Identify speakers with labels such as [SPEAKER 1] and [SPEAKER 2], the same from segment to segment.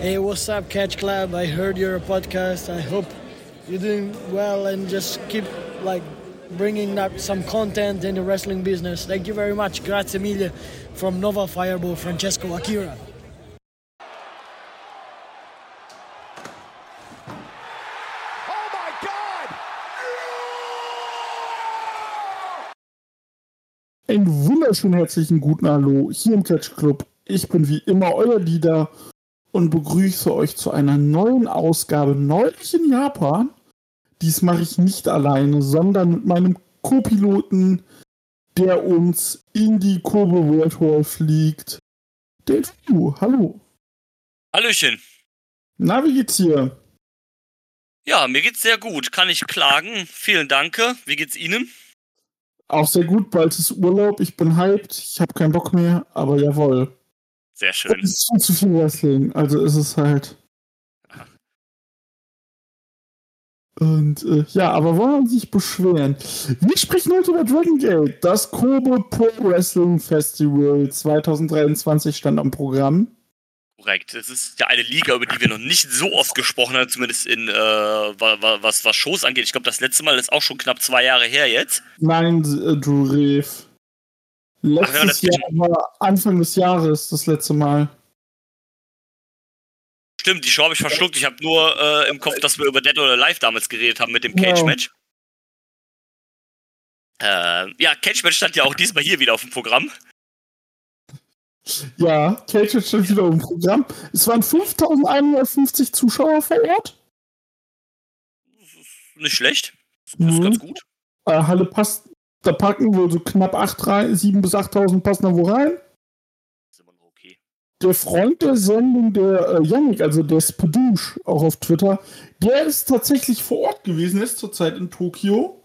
[SPEAKER 1] Hey, what's up, Catch Club? I heard your podcast. I hope you're doing well and just keep like bringing up some content in the wrestling business. Thank you very much. Grazie mille from Nova Fireball, Francesco Akira.
[SPEAKER 2] Oh, Einen wunderschönen herzlichen guten Hallo hier im Catch Club. Ich bin wie immer euer Leader und begrüße euch zu einer neuen Ausgabe neulich in Japan. Dies mache ich nicht alleine, sondern mit meinem Co-Piloten, der uns in die Kobe World Hall fliegt. Dave hallo.
[SPEAKER 3] Hallöchen.
[SPEAKER 2] Na, wie geht's dir?
[SPEAKER 3] Ja, mir geht's sehr gut. Kann ich klagen. Vielen Dank. Wie geht's Ihnen?
[SPEAKER 2] Auch sehr gut, bald ist Urlaub, ich bin hyped, ich habe keinen Bock mehr, aber jawohl.
[SPEAKER 3] Sehr schön.
[SPEAKER 2] Es ist zu viel Wrestling, also ist es halt. Und äh, ja, aber wollen wir uns nicht beschweren. Wir sprechen heute über Dragon Gate. Das Kobe Pro Wrestling Festival 2023 stand am Programm.
[SPEAKER 3] Korrekt. Es ist ja eine Liga, über die wir noch nicht so oft gesprochen haben, zumindest in äh, was, was Shows angeht. Ich glaube, das letzte Mal ist auch schon knapp zwei Jahre her jetzt.
[SPEAKER 2] Nein, äh, Drew Reeve. Letztes Ach, ja, Jahr war Anfang des Jahres das letzte Mal.
[SPEAKER 3] Stimmt, die Show habe ich verschluckt. Ich habe nur äh, im Kopf, dass wir über Dead or Alive damals geredet haben mit dem Cage-Match. Äh, ja, Cage-Match stand ja auch diesmal hier wieder auf dem Programm.
[SPEAKER 2] Ja, Cage stand wieder auf dem Programm. Es waren 5150 Zuschauer vor Ort.
[SPEAKER 3] Nicht schlecht. Das ist mhm. ganz gut.
[SPEAKER 2] Äh, Halle passt, da packen wohl so knapp 7.000 bis 8.000 passen da wo rein der Freund der Sendung, der äh, Yannick, also der Spadouche, auch auf Twitter, der ist tatsächlich vor Ort gewesen, ist zurzeit in Tokio.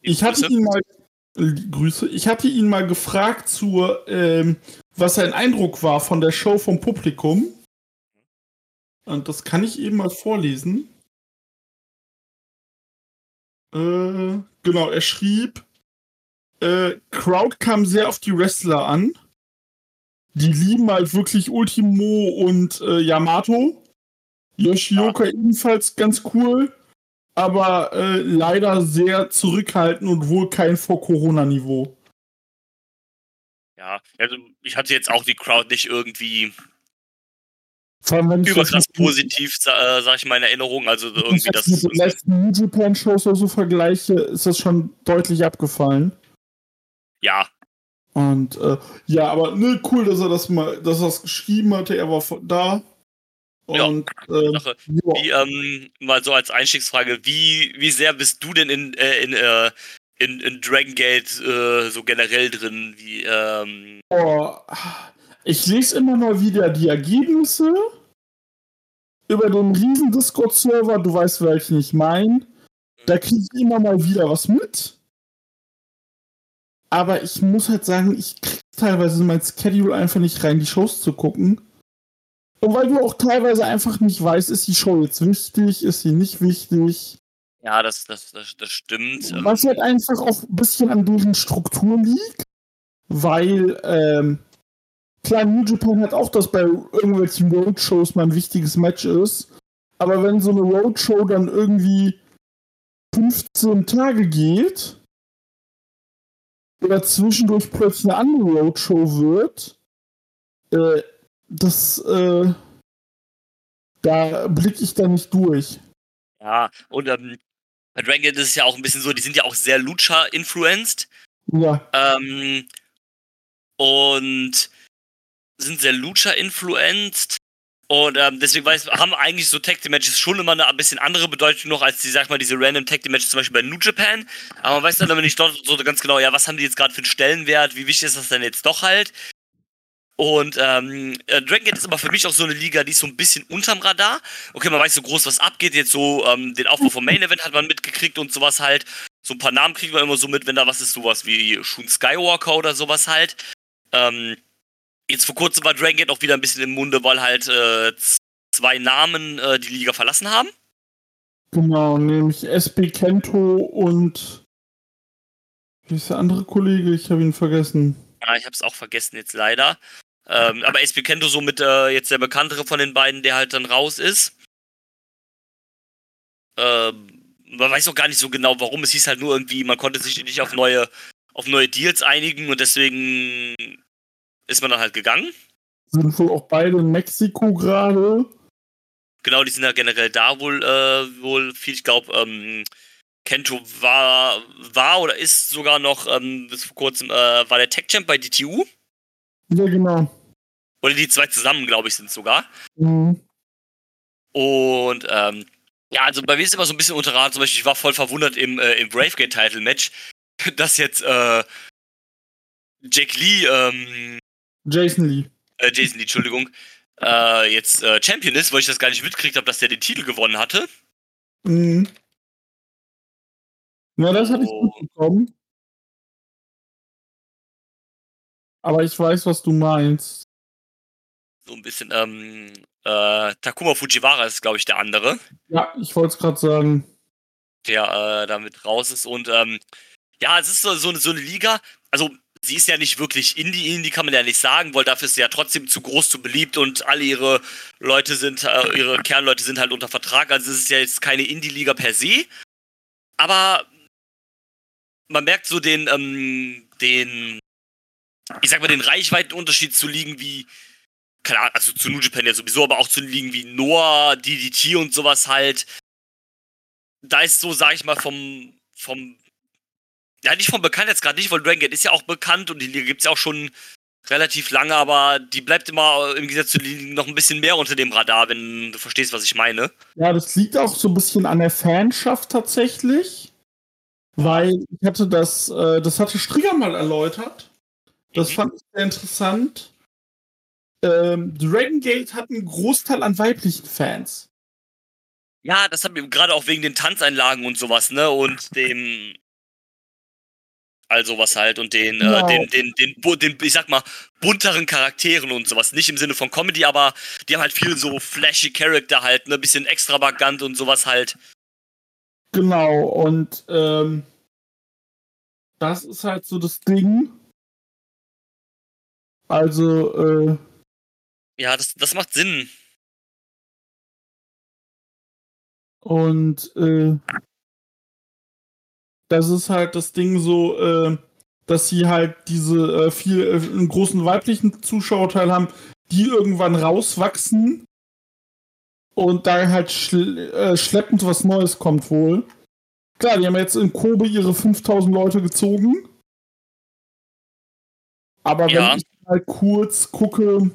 [SPEAKER 2] Ich hatte ihn mal äh, Grüße. Ich hatte ihn mal gefragt zu, ähm, was sein Eindruck war von der Show vom Publikum. Und das kann ich eben mal vorlesen. Äh, genau, er schrieb, äh, Crowd kam sehr auf die Wrestler an die lieben halt wirklich Ultimo und äh, Yamato. Yoshioka ja. ebenfalls ganz cool, aber äh, leider sehr zurückhaltend und wohl kein Vor-Corona-Niveau.
[SPEAKER 3] Ja, also ich hatte jetzt auch die Crowd nicht irgendwie überkrass positiv, äh, sag ich mal, in Erinnerung. Also irgendwie das.
[SPEAKER 2] Mit den letzten New Japan-Shows oder so vergleiche, ist das schon deutlich abgefallen.
[SPEAKER 3] Ja,
[SPEAKER 2] und äh, ja, aber ne, cool, dass er das mal, dass er das geschrieben hatte, er war da.
[SPEAKER 3] Und, ja, ähm. Wie, ähm, mal so als Einstiegsfrage, wie, wie sehr bist du denn in, äh, in, äh, in, in Dragon Gate äh, so generell drin? Wie, ähm
[SPEAKER 2] oh, ich lese immer mal wieder die Ergebnisse über den riesen Discord-Server, du weißt, welchen ich meine. Da kriege ich immer mal wieder was mit. Aber ich muss halt sagen, ich krieg teilweise mein Schedule einfach nicht rein, die Shows zu gucken. Und weil du auch teilweise einfach nicht weißt, ist die Show jetzt wichtig, ist sie nicht wichtig.
[SPEAKER 3] Ja, das, das, das, das stimmt.
[SPEAKER 2] Was halt einfach auch ein bisschen an deren Struktur liegt. Weil, ähm, klar, New Japan hat auch, dass bei irgendwelchen Roadshows mal ein wichtiges Match ist. Aber wenn so eine Roadshow dann irgendwie 15 Tage geht, oder zwischendurch plötzlich eine andere Roadshow wird, äh, das, äh, da blicke ich da nicht durch.
[SPEAKER 3] Ja, und ähm, bei Dragon ist es ja auch ein bisschen so, die sind ja auch sehr Lucha-influenced.
[SPEAKER 2] Ja.
[SPEAKER 3] Ähm, und sind sehr Lucha-influenced. Und ähm, deswegen weiß, haben eigentlich so Tag Team Matches schon immer eine ein bisschen andere Bedeutung noch als die, sag mal, diese random Tag Team Matches zum Beispiel bei New Japan. Aber man weiß dann aber nicht dort so ganz genau, ja, was haben die jetzt gerade für einen Stellenwert, wie wichtig ist das denn jetzt doch halt? Und ähm, äh, Dragon Gate ist aber für mich auch so eine Liga, die ist so ein bisschen unterm Radar. Okay, man weiß so groß, was abgeht. Jetzt so ähm, den Aufbau vom Main Event hat man mitgekriegt und sowas halt. So ein paar Namen kriegen wir immer so mit, wenn da was ist, sowas wie Shun Skywalker oder sowas halt. Ähm, Jetzt vor kurzem war Dragon Gate auch wieder ein bisschen im Munde, weil halt äh, zwei Namen äh, die Liga verlassen haben.
[SPEAKER 2] Genau, nämlich SB Kento und wie ist der andere Kollege? Ich habe ihn vergessen.
[SPEAKER 3] Ja, ich habe es auch vergessen jetzt leider. Ähm, aber SP Kento so mit äh, jetzt der bekanntere von den beiden, der halt dann raus ist. Ähm, man weiß auch gar nicht so genau, warum. Es hieß halt nur irgendwie, man konnte sich nicht auf neue, auf neue Deals einigen und deswegen ist man dann halt gegangen.
[SPEAKER 2] Sind wohl auch beide in Mexiko gerade.
[SPEAKER 3] Genau, die sind ja generell da wohl, äh, wohl viel. Ich glaube, ähm, Kento war, war oder ist sogar noch ähm, bis vor kurzem, äh, war der Tech Champ bei DTU.
[SPEAKER 2] Ja, genau.
[SPEAKER 3] Oder die zwei zusammen, glaube ich, sind sogar.
[SPEAKER 2] Mhm.
[SPEAKER 3] Und ähm, ja, also bei mir ist immer so ein bisschen unterraten. Zum Beispiel, ich war voll verwundert im, äh, im Bravegate-Title-Match, dass jetzt äh, Jake Lee, ähm,
[SPEAKER 2] Jason Lee.
[SPEAKER 3] äh, Jason Lee, Entschuldigung, äh, jetzt äh, Champion ist, weil ich das gar nicht mitgekriegt habe, dass der den Titel gewonnen hatte.
[SPEAKER 2] Mhm. Ja, das hatte ich
[SPEAKER 3] Oh.
[SPEAKER 2] mitbekommen. Aber ich weiß, was du meinst.
[SPEAKER 3] So ein bisschen, ähm, äh, Takuma Fujiwara ist, glaube ich, der andere.
[SPEAKER 2] Ja, ich wollte es gerade sagen.
[SPEAKER 3] der äh, damit raus ist. Und ähm, ja, es ist so, so, eine- so eine Liga. Also, sie ist ja nicht wirklich Indie, Indie kann man ja nicht sagen, weil dafür ist sie ja trotzdem zu groß, zu beliebt und alle ihre Leute sind, äh, ihre Kernleute sind halt unter Vertrag. Also, es ist ja jetzt keine Indie-Liga per se. Aber man merkt so den, ähm, den, ich sag mal, den Reichweitenunterschied zu liegen wie, Ahnung, also zu New Japan ja sowieso, aber auch zu liegen wie Noah, DDT und sowas halt da ist so, sag ich mal, vom, vom, ja, nicht vom Bekanntheitsgrad nicht, weil Dragon Gate ist ja auch bekannt und die Liga gibt's ja auch schon relativ lange, aber die bleibt immer im Gegensatz zu den Ligen noch ein bisschen mehr unter dem Radar, wenn du verstehst, was ich meine.
[SPEAKER 2] Ja, das liegt auch so ein bisschen an der Fanschaft tatsächlich. Weil ich hatte das, äh, das hatte Strigger mal erläutert. Das
[SPEAKER 3] Mhm.
[SPEAKER 2] fand ich sehr interessant. Ähm, Dragon Gate hat einen Großteil an weiblichen Fans.
[SPEAKER 3] Ja, das hat mir gerade auch wegen den Tanzeinlagen und sowas, ne, und dem, also was halt, und den,
[SPEAKER 2] Genau.
[SPEAKER 3] äh, den, den, den, bu- den, ich sag mal, bunteren Charakteren und sowas. Nicht im Sinne von Comedy, aber die haben halt viel so flashy Charakter halt, ne, bisschen extravagant und sowas halt.
[SPEAKER 2] Genau, und ähm, das ist halt so das Ding. Also, äh,
[SPEAKER 3] Ja, das, das macht Sinn.
[SPEAKER 2] Und äh, das ist halt das Ding so, äh, dass sie halt diese äh, viel äh, einen großen weiblichen Zuschauerteil haben, die irgendwann rauswachsen und da halt schl äh, schleppend was Neues kommt wohl. Klar, die haben jetzt in Kobe ihre 5000 Leute gezogen. Aber
[SPEAKER 3] Ja.
[SPEAKER 2] wenn ich mal kurz gucke,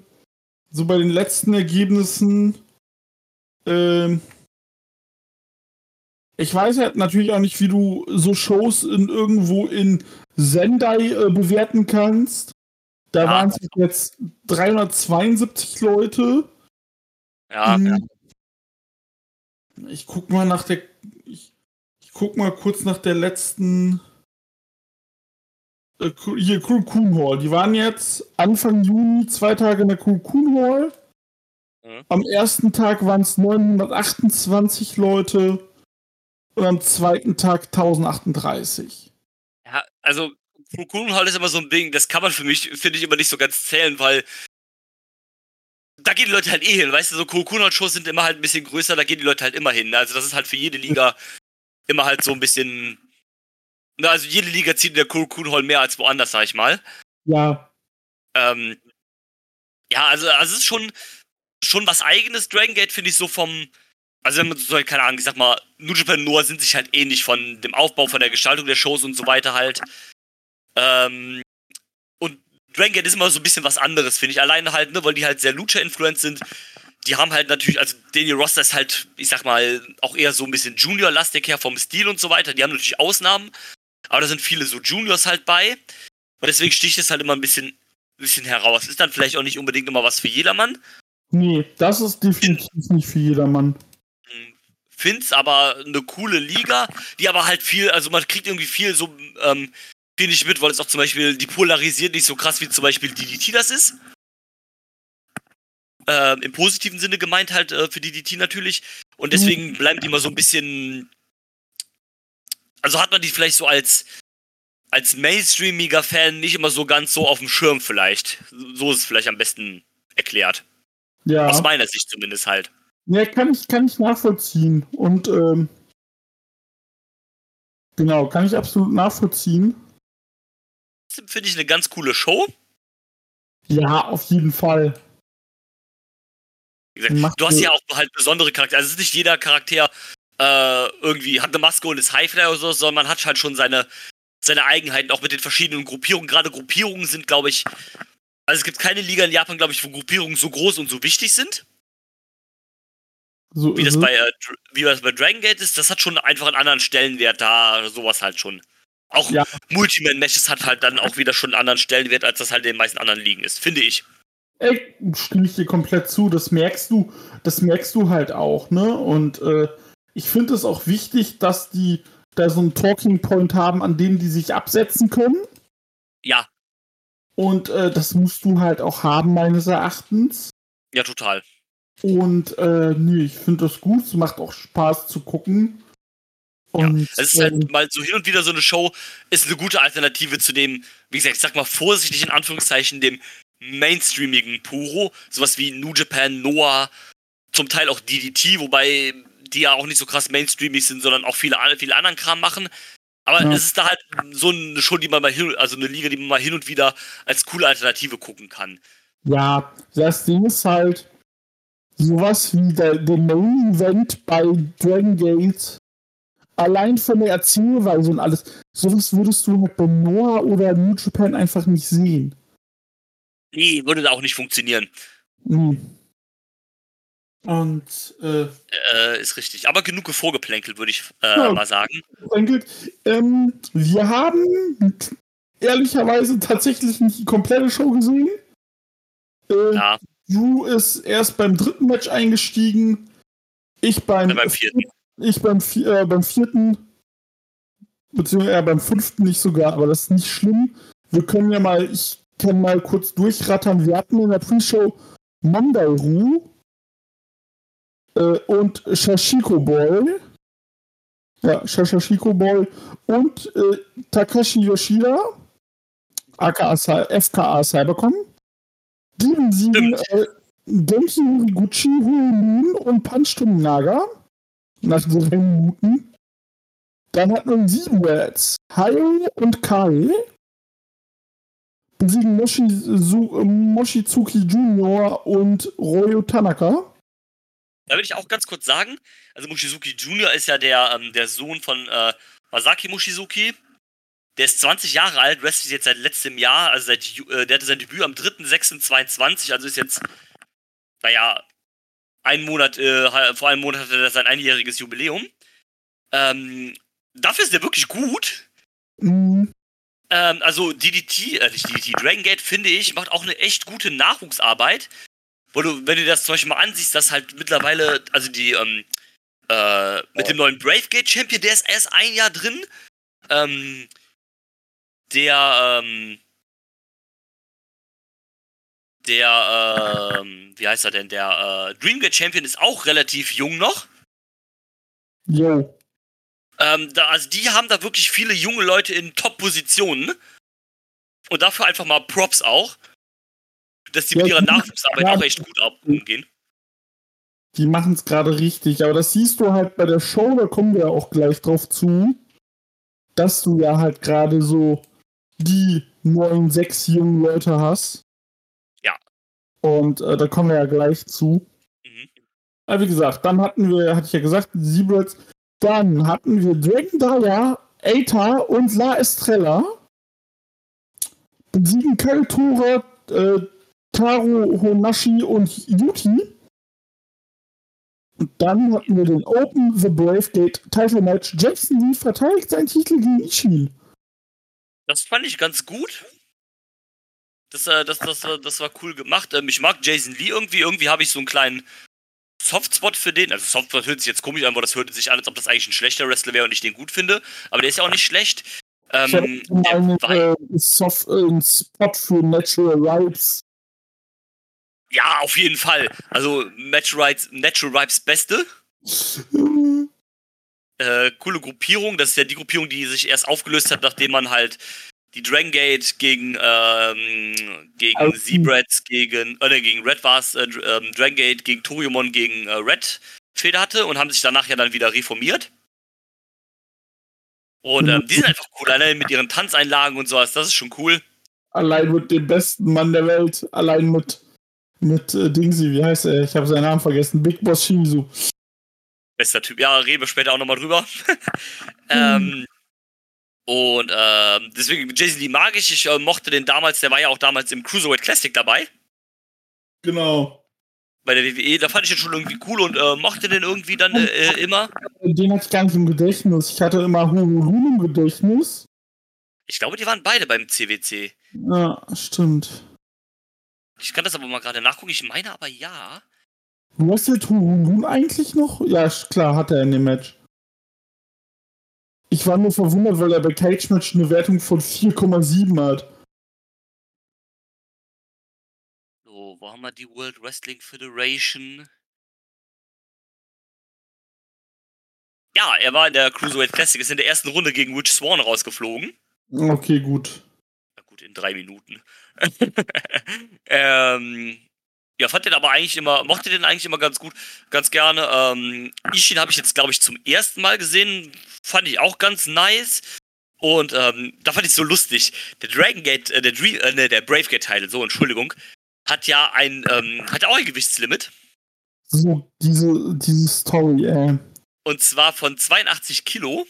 [SPEAKER 2] so bei den letzten Ergebnissen, ähm, ich weiß halt natürlich auch nicht, wie du so Shows in irgendwo in Sendai äh, bewerten kannst. Da
[SPEAKER 3] Ja.
[SPEAKER 2] waren es jetzt 372 Leute.
[SPEAKER 3] Ja,
[SPEAKER 2] Mhm.
[SPEAKER 3] ja.
[SPEAKER 2] Ich guck mal nach der. Ich, ich guck mal kurz nach der letzten. Äh, hier, Kun Hall. Die waren jetzt Anfang Juni zwei Tage in der Kun Hall.
[SPEAKER 3] Mhm.
[SPEAKER 2] Am ersten Tag waren es 928 Leute. Und am zweiten Tag 1038.
[SPEAKER 3] Ja, also Cocoon Hall ist immer so ein Ding, das kann man für mich, finde ich, immer nicht so ganz zählen, weil da gehen die Leute halt eh hin, weißt du, so Cocoon Hall Shows sind immer halt ein bisschen größer, da gehen die Leute halt immer hin. Also das ist halt für jede Liga immer halt so ein bisschen, na, also jede Liga zieht in der Cocoon Hall mehr als woanders, sag ich mal.
[SPEAKER 2] Ja,
[SPEAKER 3] Ähm, ja, also, also es ist schon, schon was eigenes. Dragon Gate finde ich so vom, also wenn man so, keine Ahnung, ich sag mal, New Japan Noah sind sich halt ähnlich von dem Aufbau, von der Gestaltung der Shows und so weiter halt. Ähm, und Dragon Gate ist immer so ein bisschen was anderes, finde ich. Alleine halt, ne, weil die halt sehr Lucha-influenced sind. Die haben halt natürlich, also Daniel Roster ist halt, ich sag mal, auch eher so ein bisschen Junior-lastig her vom Stil und so weiter. Die haben natürlich Ausnahmen, aber da sind viele so Juniors halt bei. Und deswegen sticht es halt immer ein bisschen, bisschen heraus. Ist dann vielleicht auch nicht unbedingt immer was für jedermann.
[SPEAKER 2] nee, das ist definitiv nicht für jedermann.
[SPEAKER 3] Find's aber eine coole Liga, die aber halt viel, also man kriegt irgendwie viel so, ähm, viel nicht mit, weil es auch zum Beispiel, die polarisiert nicht so krass wie zum Beispiel DDT das ist. Ähm, Im positiven Sinne gemeint halt äh, für DDT natürlich. Und deswegen bleiben die immer so ein bisschen. Also hat man die vielleicht so als als mainstreamiger Fan nicht immer so ganz so auf dem Schirm vielleicht. So ist es vielleicht am besten erklärt.
[SPEAKER 2] Ja.
[SPEAKER 3] Aus meiner Sicht zumindest halt.
[SPEAKER 2] Ja, kann ich, kann ich nachvollziehen. Und ähm, genau, kann ich absolut nachvollziehen.
[SPEAKER 3] Finde ich eine ganz coole Show.
[SPEAKER 2] Ja, auf jeden Fall.
[SPEAKER 3] Gesagt, du hast ja auch halt besondere Charaktere. Also es ist nicht jeder Charakter äh, irgendwie hat eine Maske und ist Highflyer oder so, sondern man hat halt schon seine, seine Eigenheiten, auch mit den verschiedenen Gruppierungen. Gerade Gruppierungen sind, glaube ich, also es gibt keine Liga in Japan, glaube ich, wo Gruppierungen so groß und so wichtig sind.
[SPEAKER 2] So
[SPEAKER 3] wie, das bei, äh, wie das bei Dragon Gate ist, das hat schon einfach einen anderen Stellenwert da, sowas halt schon. Auch
[SPEAKER 2] Ja.
[SPEAKER 3] Multiman-Matches hat halt dann auch wieder schon einen anderen Stellenwert, als das halt in den meisten anderen Ligen ist, finde ich.
[SPEAKER 2] Ey, stimme ich dir komplett zu. Das merkst du, das merkst du halt auch, ne? Und äh, ich finde es auch wichtig, dass die da so einen Talking Point haben, an dem die sich absetzen können.
[SPEAKER 3] Ja,
[SPEAKER 2] Und äh, das musst du halt auch haben, meines Erachtens.
[SPEAKER 3] ja, total.
[SPEAKER 2] Und äh, nee, ich finde das gut. Es macht auch Spaß zu gucken. Und
[SPEAKER 3] Es ist
[SPEAKER 2] ähm,
[SPEAKER 3] halt mal so hin und wieder so eine Show, ist eine gute Alternative zu dem, wie gesagt, ich sag mal vorsichtig in Anführungszeichen, dem mainstreamigen Puro. Sowas wie New Japan, Noah, zum Teil auch DDT, wobei die ja auch nicht so krass mainstreamig sind, sondern auch viele, viele anderen Kram machen. Aber
[SPEAKER 2] Ja.
[SPEAKER 3] es ist da halt so eine Show, die man mal hin, also eine Liga, die man mal hin und wieder als coole Alternative gucken kann.
[SPEAKER 2] Ja, das Ding ist halt sowas wie der, der Main Event bei Dragon Gate. Allein von der Erzählweise und alles. Sowas würdest du halt bei Noah oder New Japan einfach nicht sehen.
[SPEAKER 3] Nee, würde da auch nicht funktionieren.
[SPEAKER 2] Hm. Und äh,
[SPEAKER 3] Äh, ist richtig. Aber genug vorgeplänkelt, würde ich äh,
[SPEAKER 2] Ja.
[SPEAKER 3] mal sagen.
[SPEAKER 2] Ähm, wir haben ehrlicherweise tatsächlich nicht die komplette Show gesehen. Äh,
[SPEAKER 3] Ja,
[SPEAKER 2] Drew ist erst beim dritten Match eingestiegen. Ich beim,
[SPEAKER 3] Ja, beim vierten.
[SPEAKER 2] Ich beim, äh, beim vierten. Beziehungsweise beim fünften nicht sogar, aber das ist nicht schlimm. Wir können ja mal, ich kann mal kurz durchrattern. Wir hatten in der Pre-Show Monday Ru äh, und Shashiko Boy. Ja, Shashiko Boy und äh, Takashi Yoshida, aka FKA Cybercon. Die besiegen äh, Genki Horiguchi, Huelun und Punch Naga nach drei Minuten. Dann hat man sieben Reds. Hayo und Kai besiegen Moshizu, Moshizuki Junior und Royo Tanaka.
[SPEAKER 3] Da will ich auch ganz kurz sagen, also Mushizuki Junior ist ja der, ähm, der Sohn von äh, Masaki Mushizuki. Der ist 20 Jahre alt, wrestelt jetzt seit letztem Jahr, also seit, äh, der hatte sein Debüt am 3.6.22, also ist jetzt, naja, ein Monat, äh, vor einem Monat hatte er sein einjähriges Jubiläum. Ähm, dafür ist der wirklich gut.
[SPEAKER 2] Mhm.
[SPEAKER 3] Ähm, also DDT, äh, nicht DDT, Dragon Gate, finde ich, macht auch eine echt gute Nachwuchsarbeit. Wo du, wenn du das zum Beispiel mal ansiehst, dass halt mittlerweile, also die, ähm, äh, mit dem neuen Brave Gate Champion, der ist erst ein Jahr drin. Ähm, der, ähm, der, ähm, wie heißt er denn? Der äh, Dreamgate Champion ist auch relativ jung noch.
[SPEAKER 2] Jo.
[SPEAKER 3] Ähm, da, also die haben da wirklich viele junge Leute in Top-Positionen. Und dafür einfach mal Props auch. Dass die mit
[SPEAKER 2] Ja,
[SPEAKER 3] ihrer
[SPEAKER 2] die-
[SPEAKER 3] Nachwuchsarbeit
[SPEAKER 2] ja.
[SPEAKER 3] auch echt gut umgehen.
[SPEAKER 2] Die machen es gerade richtig, aber das siehst du halt bei der Show, da kommen wir auch gleich drauf zu, dass du ja halt gerade so die neun, sechs jungen Leute hast.
[SPEAKER 3] Ja.
[SPEAKER 2] Und äh, da kommen wir ja gleich zu.
[SPEAKER 3] Mhm.
[SPEAKER 2] Aber wie gesagt, dann hatten wir, hatte ich ja gesagt, die Siebels. Dann hatten wir Dragon Daya, Eita und La Estrella. Besiegen Kaitora, äh, Taro Honashi und Yuki. Und dann hatten wir den Open the Brave Gate Title Match. Jackson Lee verteidigt seinen Titel gegen Ishin.
[SPEAKER 3] Das fand ich ganz gut. Das, äh, das, das, war- das war cool gemacht. Ähm, ich mag Jason Lee irgendwie. Irgendwie habe ich so einen kleinen Softspot für den. Also Softspot hört sich jetzt komisch an, aber das hört sich an, als ob das eigentlich ein schlechter Wrestler wäre und ich den gut finde. Aber der ist ja auch nicht schlecht. Ähm,
[SPEAKER 2] Ich einen äh, Soft, äh, Spot für Natural Rights.
[SPEAKER 3] ja, auf jeden Fall. Also Natural Rights, Natural Rights Beste. äh, coole Gruppierung. Das ist ja die Gruppierung, die sich erst aufgelöst hat, nachdem man halt die Dragon Gate gegen, ähm, gegen
[SPEAKER 2] Also-
[SPEAKER 3] Zebrats, gegen, äh, gegen Red war es, äh, ähm, Dragon Gate gegen Toriumon gegen äh, Red Feder hatte und haben sich danach ja dann wieder reformiert. Und ähm, die sind einfach cool, allein mit ihren Tanzeinlagen und sowas, das ist schon cool.
[SPEAKER 2] Allein mit dem besten Mann der Welt. Allein mit, mit äh, Dingsy, wie heißt er? Ich habe seinen Namen vergessen. Big Boss Shimizu.
[SPEAKER 3] Bester Typ. Ja, reden wir später auch nochmal drüber. ähm, und ähm, deswegen, Jason Lee mag ich. Ich äh, mochte den damals, der war ja auch damals im Cruiserweight Classic dabei.
[SPEAKER 2] Genau.
[SPEAKER 3] Bei der WWE. Da fand ich den schon irgendwie cool und äh, mochte den irgendwie dann äh, äh, immer.
[SPEAKER 2] Den hatte ich gar nicht im Gedächtnis. Ich hatte immer Hulun im Gedächtnis.
[SPEAKER 3] Ich glaube, die waren beide beim CWC.
[SPEAKER 2] Ja, stimmt.
[SPEAKER 3] Ich kann das aber mal gerade nachgucken. Ich meine aber ja.
[SPEAKER 2] Wrestelt Hulun eigentlich noch? Ja, klar, hat er in dem Match. Ich war nur verwundert, weil er bei Cage Match eine Wertung von 4,7 hat.
[SPEAKER 3] So, wo haben wir die World Wrestling Federation? Ja, er war in der Cruiserweight Classic, ist in der ersten Runde gegen Rich Swan rausgeflogen.
[SPEAKER 2] Okay, gut.
[SPEAKER 3] Na gut, in drei Minuten. ähm, ja, fand den aber eigentlich immer, mochte den eigentlich immer ganz gut, ganz gerne. Ähm, Ishin habe ich jetzt, glaube ich, zum ersten Mal gesehen. Fand ich auch ganz nice. Und ähm, da fand ich so lustig. Der Dragon Gate, äh, der, Dream, äh, ne, der Brave Gate Title, so, Entschuldigung, hat ja ein, ähm, hat ja auch ein Gewichtslimit.
[SPEAKER 2] So, diese, diese Story, äh.
[SPEAKER 3] Und zwar von 82 Kilo.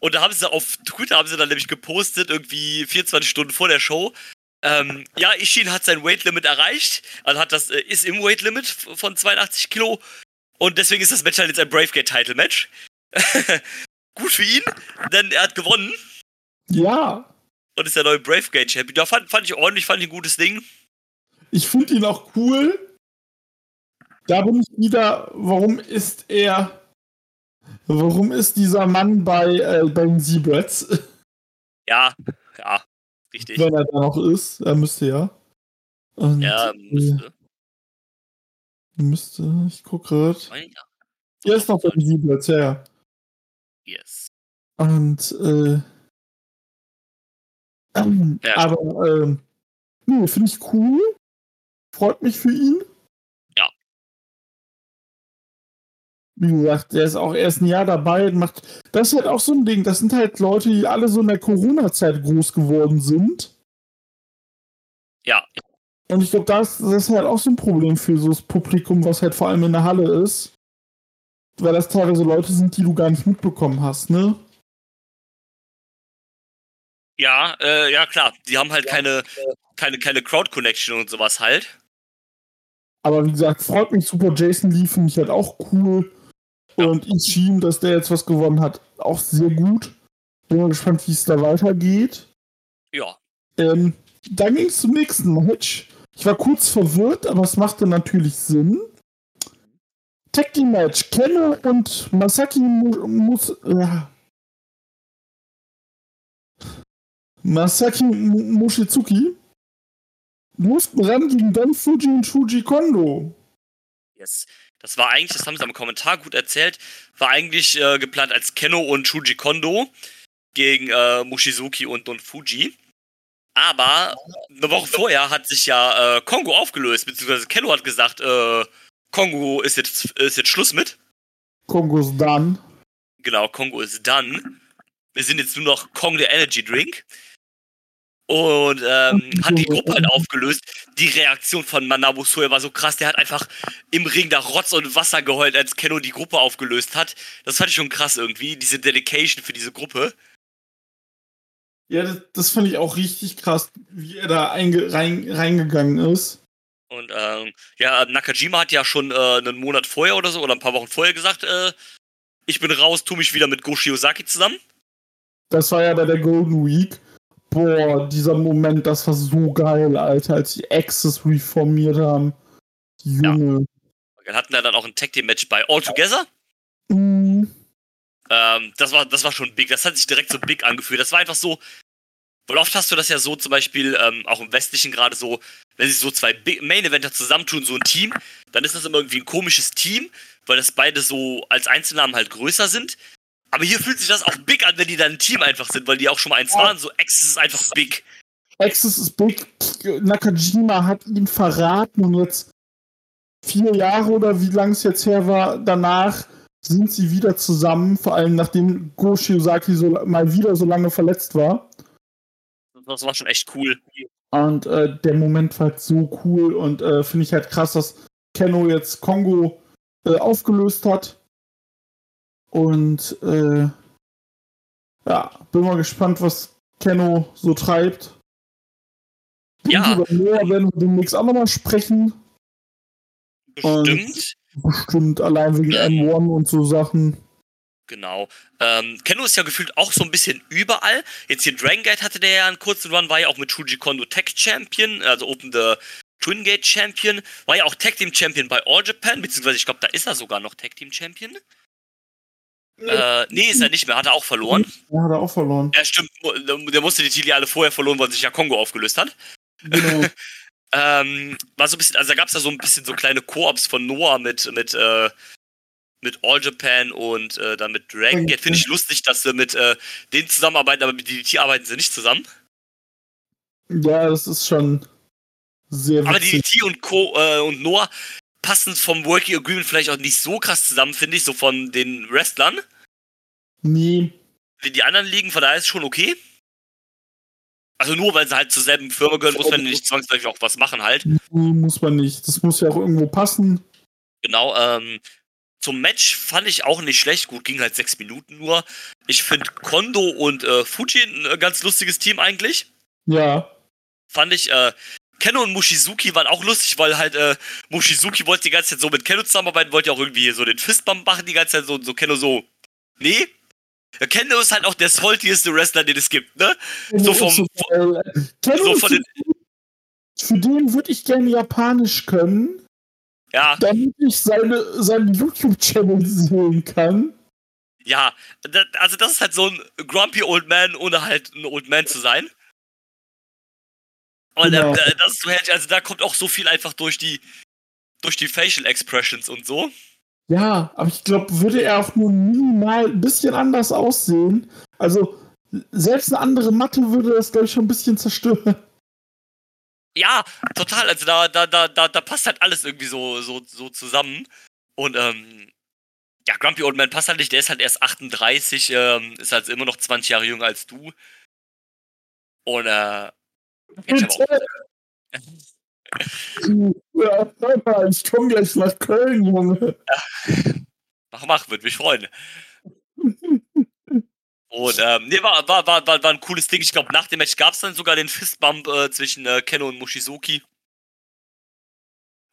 [SPEAKER 3] Und da haben sie auf Twitter haben sie dann nämlich gepostet, irgendwie 24 Stunden vor der Show. Ähm, ja, Ishin hat sein Weight Limit erreicht. Also hat das, äh, ist im Weight Limit von 82 Kilo. Und deswegen ist das Match halt jetzt ein Bravegate Title Match. Gut für ihn, denn er hat gewonnen
[SPEAKER 2] Ja,
[SPEAKER 3] und ist der neue Bravegate Champion. Da fand, fand ich ordentlich, fand ich ein gutes Ding.
[SPEAKER 2] ich finde ihn auch cool. Da bin ich wieder, warum ist er, warum ist dieser Mann bei, äh, bei den Zebrats,
[SPEAKER 3] Ja, ja, richtig.
[SPEAKER 2] wenn er da noch ist? Er müsste ja. Und,
[SPEAKER 3] Ja,
[SPEAKER 2] äh,
[SPEAKER 3] müsste.
[SPEAKER 2] müsste, ich guck gerade.
[SPEAKER 3] Ja,
[SPEAKER 2] Er ist noch bei den Zebrats, ja, ja.
[SPEAKER 3] yes.
[SPEAKER 2] Und, äh, ähm,
[SPEAKER 3] Ja.
[SPEAKER 2] aber, ähm, nee, finde ich cool. Freut mich für ihn. Wie gesagt, der ist auch erst ein Jahr dabei und macht. Das ist halt auch so ein Ding. Das sind halt Leute, die alle so in der Corona-Zeit groß geworden sind.
[SPEAKER 3] Ja,
[SPEAKER 2] Und ich glaube, das, das ist halt auch so ein Problem für so das Publikum, was halt vor allem in der Halle ist. Weil das teilweise Leute sind, die du gar nicht mitbekommen hast, ne?
[SPEAKER 3] Ja, äh, ja klar. Die haben halt keine, keine, keine Crowd-Connection und sowas halt.
[SPEAKER 2] Aber wie gesagt, freut mich super. Jason Lee finde ich halt auch cool. Und Ishin, dass der jetzt was gewonnen hat, auch sehr gut. Bin mal gespannt, wie es da weitergeht.
[SPEAKER 3] Ja.
[SPEAKER 2] Ähm, dann ging es zum nächsten Match. Ich war kurz verwirrt, aber es machte natürlich Sinn. Tag Team Match. Kenne und Masaki Mu- muss. Äh, Masaki Mushizuki mussten ran gegen Don Fuji und Shuji Kondo.
[SPEAKER 3] Yes. Das war eigentlich, das haben sie am Kommentar gut erzählt, war eigentlich äh, geplant als Kenno und Shuji Kondo gegen äh, Mushizuki und Don Fuji. Aber eine Woche vorher hat sich ja äh, Kongo aufgelöst, beziehungsweise Kenno hat gesagt, äh, Kongo ist jetzt, ist jetzt Schluss mit.
[SPEAKER 2] Kongos dann.
[SPEAKER 3] Genau, Kongo ist done. Wir sind jetzt nur noch Kong der Energy Drink. Und ähm, hat die Gruppe halt aufgelöst. Die Reaktion von Manabu Soya war so krass. Der hat einfach im Ring da Rotz und Wasser geheult, als Kenno die Gruppe aufgelöst hat. Das fand ich schon krass irgendwie. Diese Dedication für diese Gruppe.
[SPEAKER 2] Ja, das, das fand ich auch richtig krass, wie er da rein, reingegangen ist.
[SPEAKER 3] Und ähm, ja, Nakajima hat ja schon äh, einen Monat vorher oder so, oder ein paar Wochen vorher gesagt, äh, ich bin raus, tu mich wieder mit Go Shiozaki zusammen.
[SPEAKER 2] Das war ja bei der Golden Week. Boah, dieser Moment, das war so geil, Alter, als die Access reformiert haben. Junge.
[SPEAKER 3] Wir hatten da dann auch ein Tag Team Match bei All Together.
[SPEAKER 2] Mhm.
[SPEAKER 3] Ähm, das war, das war schon big. Das hat sich direkt so big angefühlt. Das war einfach so. Weil oft hast du das ja so zum Beispiel, ähm, auch im Westlichen gerade so, wenn sich so zwei Main-Eventer zusammentun, so ein Team, dann ist das immer irgendwie ein komisches Team, weil das beide so als Einzelnamen halt größer sind. Aber hier fühlt sich das auch big an, wenn die dann ein Team einfach sind, weil die auch schon mal eins waren. So Axis ist einfach big.
[SPEAKER 2] Axis ist big. Nakajima hat ihn verraten und jetzt vier Jahre oder wie lang es jetzt her war, danach sind sie wieder zusammen, vor allem nachdem Go Shiozaki so, mal wieder so lange verletzt war.
[SPEAKER 3] Das war schon echt cool.
[SPEAKER 2] Und äh, der Moment war halt so cool und äh, finde ich halt krass, dass Kenno jetzt Kongo äh, aufgelöst hat. Und äh, ja, bin mal gespannt, was Kenno so treibt.
[SPEAKER 3] Ja.
[SPEAKER 2] Über Noah werden wir demnächst auch nochmal sprechen.
[SPEAKER 3] Bestimmt.
[SPEAKER 2] Und bestimmt, allein wegen M1 und so Sachen.
[SPEAKER 3] Genau. Ähm, Kenno ist ja gefühlt auch so ein bisschen überall. Jetzt hier Dragon Gate hatte der ja einen kurzen Run, war ja auch mit Shuji Kondo Tech Champion, also Open the Twin Gate Champion, war ja auch Tag Team Champion bei All Japan, beziehungsweise ich glaube, da ist er sogar noch Tag Team Champion. Äh, nee, ist er nicht mehr, hat er auch verloren.
[SPEAKER 2] Ja, hat er auch verloren.
[SPEAKER 3] Ja, stimmt, der musste die Titel alle vorher verloren, weil sich ja Kongo aufgelöst hat.
[SPEAKER 2] Genau.
[SPEAKER 3] ähm, war so ein bisschen, also da gab es da so ein bisschen so kleine Koops von Noah mit, mit, äh, mit All Japan und äh, dann mit Dragon Gate. Finde ich lustig, dass sie mit äh, denen zusammenarbeiten, aber mit DDT arbeiten sie nicht zusammen.
[SPEAKER 2] Ja, das ist schon sehr
[SPEAKER 3] Aber DDT und Co. Äh, und Noah passen vom Working Agreement vielleicht auch nicht so krass zusammen, finde ich, so von den Wrestlern.
[SPEAKER 2] Nee.
[SPEAKER 3] Wie die anderen liegen, von daher ist es schon okay. Also nur weil sie halt zur selben Firma gehören, muss man nicht zwangsläufig auch was machen halt.
[SPEAKER 2] Muss man nicht. Das muss ja auch irgendwo passen.
[SPEAKER 3] Genau, ähm, zum Match fand ich auch nicht schlecht. Gut, ging halt sechs Minuten nur. Ich finde Kondo und äh, Fuji ein äh, ganz lustiges Team eigentlich.
[SPEAKER 2] Ja.
[SPEAKER 3] Fand ich, äh, Kenno und Mushizuki waren auch lustig, weil halt äh, Mushizuki wollte die ganze Zeit so mit Kenno zusammenarbeiten, wollte auch irgendwie so den Fistbump machen die ganze Zeit so und so Kenno so, nee. Ja, Kenno ist halt auch der saltieste Wrestler, den es gibt, ne? So vom, so,
[SPEAKER 2] äh, so von den, für den würde ich gerne Japanisch können.
[SPEAKER 3] Ja.
[SPEAKER 2] Damit ich seine, seinen YouTube-Channel sehen kann.
[SPEAKER 3] Ja, also das ist halt so ein grumpy Old Man, ohne halt ein Old Man zu sein. Und genau. äh, das ist so herrlich, also da kommt auch so viel einfach durch die, durch die Facial Expressions und so.
[SPEAKER 2] Ja, aber ich glaube, würde er auch nur minimal ein bisschen anders aussehen. Also, selbst eine andere Matte würde das, glaube ich, schon ein bisschen zerstören.
[SPEAKER 3] Ja, total. Also da, da, da, da, da passt halt alles irgendwie so, so, so zusammen. Und ähm, ja, Grumpy Old Man passt halt nicht, der ist halt erst 38, ähm, ist halt immer noch 20 Jahre jünger als du. Und äh,
[SPEAKER 2] ja, ich komme gleich nach Köln, Junge.
[SPEAKER 3] Mach, mach, würde mich freuen. Und ähm, nee, war, war, war, war, war ein cooles Ding. Ich glaube, nach dem Match gab es dann sogar den Fistbump äh, zwischen äh, Kenno und Mushizuki.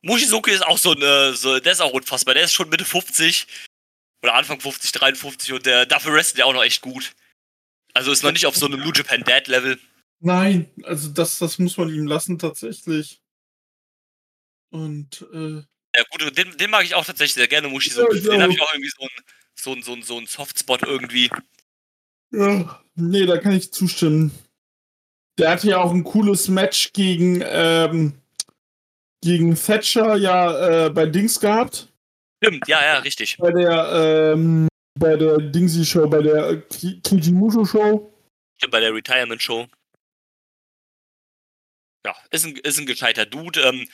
[SPEAKER 3] Mushizuki ist auch so ein, äh, so, der ist auch unfassbar. Der ist schon Mitte 50 oder Anfang 50, 53 und der, dafür wrestelt er auch noch echt gut. Also ist noch nicht auf so einem New Japan Dad Level.
[SPEAKER 2] Nein, also das, das muss man ihm lassen tatsächlich. Und äh,
[SPEAKER 3] ja gut, den, den mag ich auch tatsächlich sehr gerne, Mushi. So, ja, den habe ich auch irgendwie so ein, so ein, so ein, so ein Softspot irgendwie.
[SPEAKER 2] Ja, nee, da kann ich zustimmen. Der hatte ja auch ein cooles Match gegen, ähm, gegen Thatcher ja äh, bei Dings gehabt.
[SPEAKER 3] Stimmt, ja, ja, richtig.
[SPEAKER 2] Bei der, ähm, bei der Dingsy-Show, bei der Kijimusho-Show.
[SPEAKER 3] Stimmt, bei der Retirement-Show ja, ist ein, ist ein gescheiter Dude. Ähm,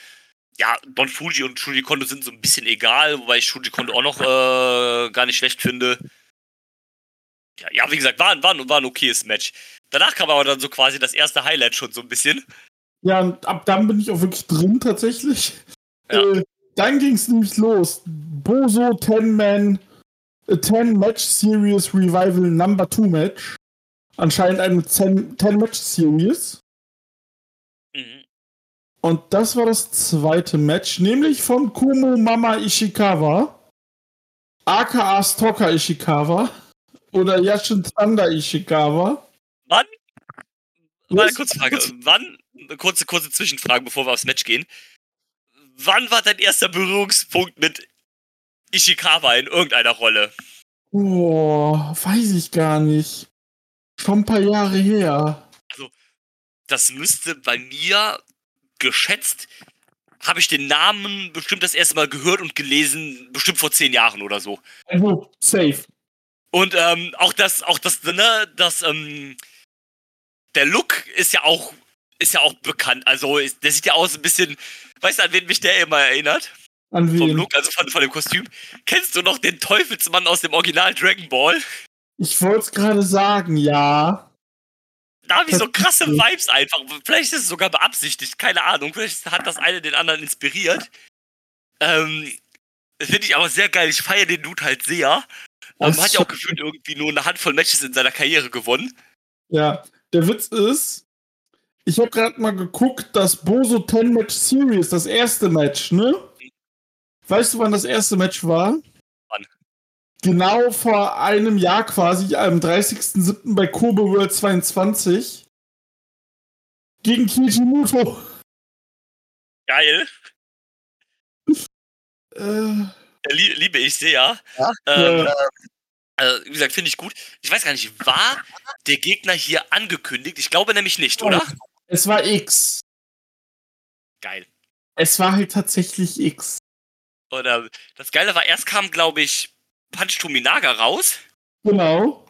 [SPEAKER 3] ja, Don Fuji und Shuji Kondo sind so ein bisschen egal, wobei ich Shuji Kondo auch noch äh, gar nicht schlecht finde. Ja, ja, wie gesagt, war, war, war ein okayes Match. Danach kam aber dann so quasi das erste Highlight schon so ein bisschen.
[SPEAKER 2] Ja, und ab dann bin ich auch wirklich drin tatsächlich. Ja. Äh, dann ging es nämlich los. Boso 10-Man, 10-Match-Series Revival Number 2 Match. Anscheinend eine 10-Match-Series. Und das war das zweite Match, nämlich von Kumo Mama Ishikawa, aka Stalker Ishikawa oder Yashin Thunder Ishikawa.
[SPEAKER 3] Wann? Mal eine kurze Frage. Wann, eine kurze, kurze Zwischenfrage, bevor wir aufs Match gehen. Wann war dein erster Berührungspunkt mit Ishikawa in irgendeiner Rolle?
[SPEAKER 2] Boah, weiß ich gar nicht. Schon ein paar Jahre her.
[SPEAKER 3] Also, das müsste bei mir geschätzt, habe ich den Namen bestimmt das erste Mal gehört und gelesen, bestimmt vor zehn Jahren oder so.
[SPEAKER 2] Also, safe.
[SPEAKER 3] Und ähm, auch das, auch das, ne, das, ähm, der Look ist ja auch, ist ja auch bekannt. Also, ist, der sieht ja aus ein bisschen, weißt du, an wen mich der immer erinnert?
[SPEAKER 2] An
[SPEAKER 3] Vom
[SPEAKER 2] wen?
[SPEAKER 3] Look, also von, von dem Kostüm. Kennst du noch den Teufelsmann aus dem Original Dragon Ball?
[SPEAKER 2] Ich wollte es gerade sagen, ja.
[SPEAKER 3] Da habe ich so krasse. Vibes einfach. Vielleicht ist es sogar beabsichtigt, keine Ahnung. Vielleicht hat das eine den anderen inspiriert. Ähm, Finde ich aber sehr geil. Ich feiere den Dude halt sehr. Ähm, hat ja auch gefühlt irgendwie nur eine Handvoll Matches in seiner Karriere gewonnen.
[SPEAKER 2] Ja, der Witz ist, ich habe gerade mal geguckt, das Boso 10 Match Series, das erste Match, ne? Weißt du, wann das erste Match war? Genau vor einem Jahr quasi, am 30.07. bei Kobe World 22. Gegen Kijimoto.
[SPEAKER 3] Geil.
[SPEAKER 2] Äh,
[SPEAKER 3] Äh, lie- liebe ich sehr.
[SPEAKER 2] Ja?
[SPEAKER 3] Ähm,
[SPEAKER 2] Ja.
[SPEAKER 3] äh, wie gesagt, finde ich gut. Ich weiß gar nicht, war der Gegner hier angekündigt? Ich glaube nämlich nicht, oder?
[SPEAKER 2] es war X.
[SPEAKER 3] Geil.
[SPEAKER 2] Es war halt tatsächlich X.
[SPEAKER 3] Ähm, das Geile war, erst kam, glaube ich, Punch Tominaga raus.
[SPEAKER 2] Genau.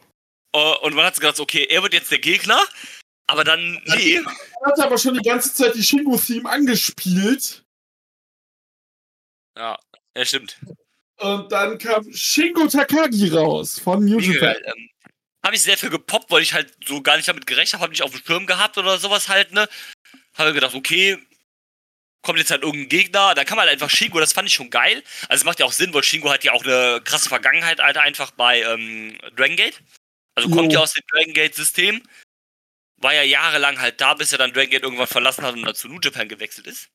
[SPEAKER 3] Äh, und man hat gedacht, okay, er wird jetzt der Gegner. Aber dann, nee.
[SPEAKER 2] Er hat aber schon die ganze Zeit die Shingo-Theme angespielt.
[SPEAKER 3] Ja, ja stimmt.
[SPEAKER 2] Und dann kam Shingo Takagi raus von New Japan.
[SPEAKER 3] Ähm, habe ich sehr viel gepoppt, weil ich halt so gar nicht damit gerechnet habe, habe nicht auf dem Schirm gehabt oder sowas halt, ne? Habe gedacht, okay, kommt jetzt halt irgendein Gegner, da kann man halt einfach Shingo, das fand ich schon geil. Also es macht ja auch Sinn, weil Shingo hat ja auch eine krasse Vergangenheit, Alter, einfach bei ähm, Dragon Gate. Also kommt
[SPEAKER 2] Jo.
[SPEAKER 3] ja aus dem Dragon Gate-System. War ja jahrelang halt da, bis er dann Dragon Gate irgendwann verlassen hat und dann zu New Japan gewechselt ist.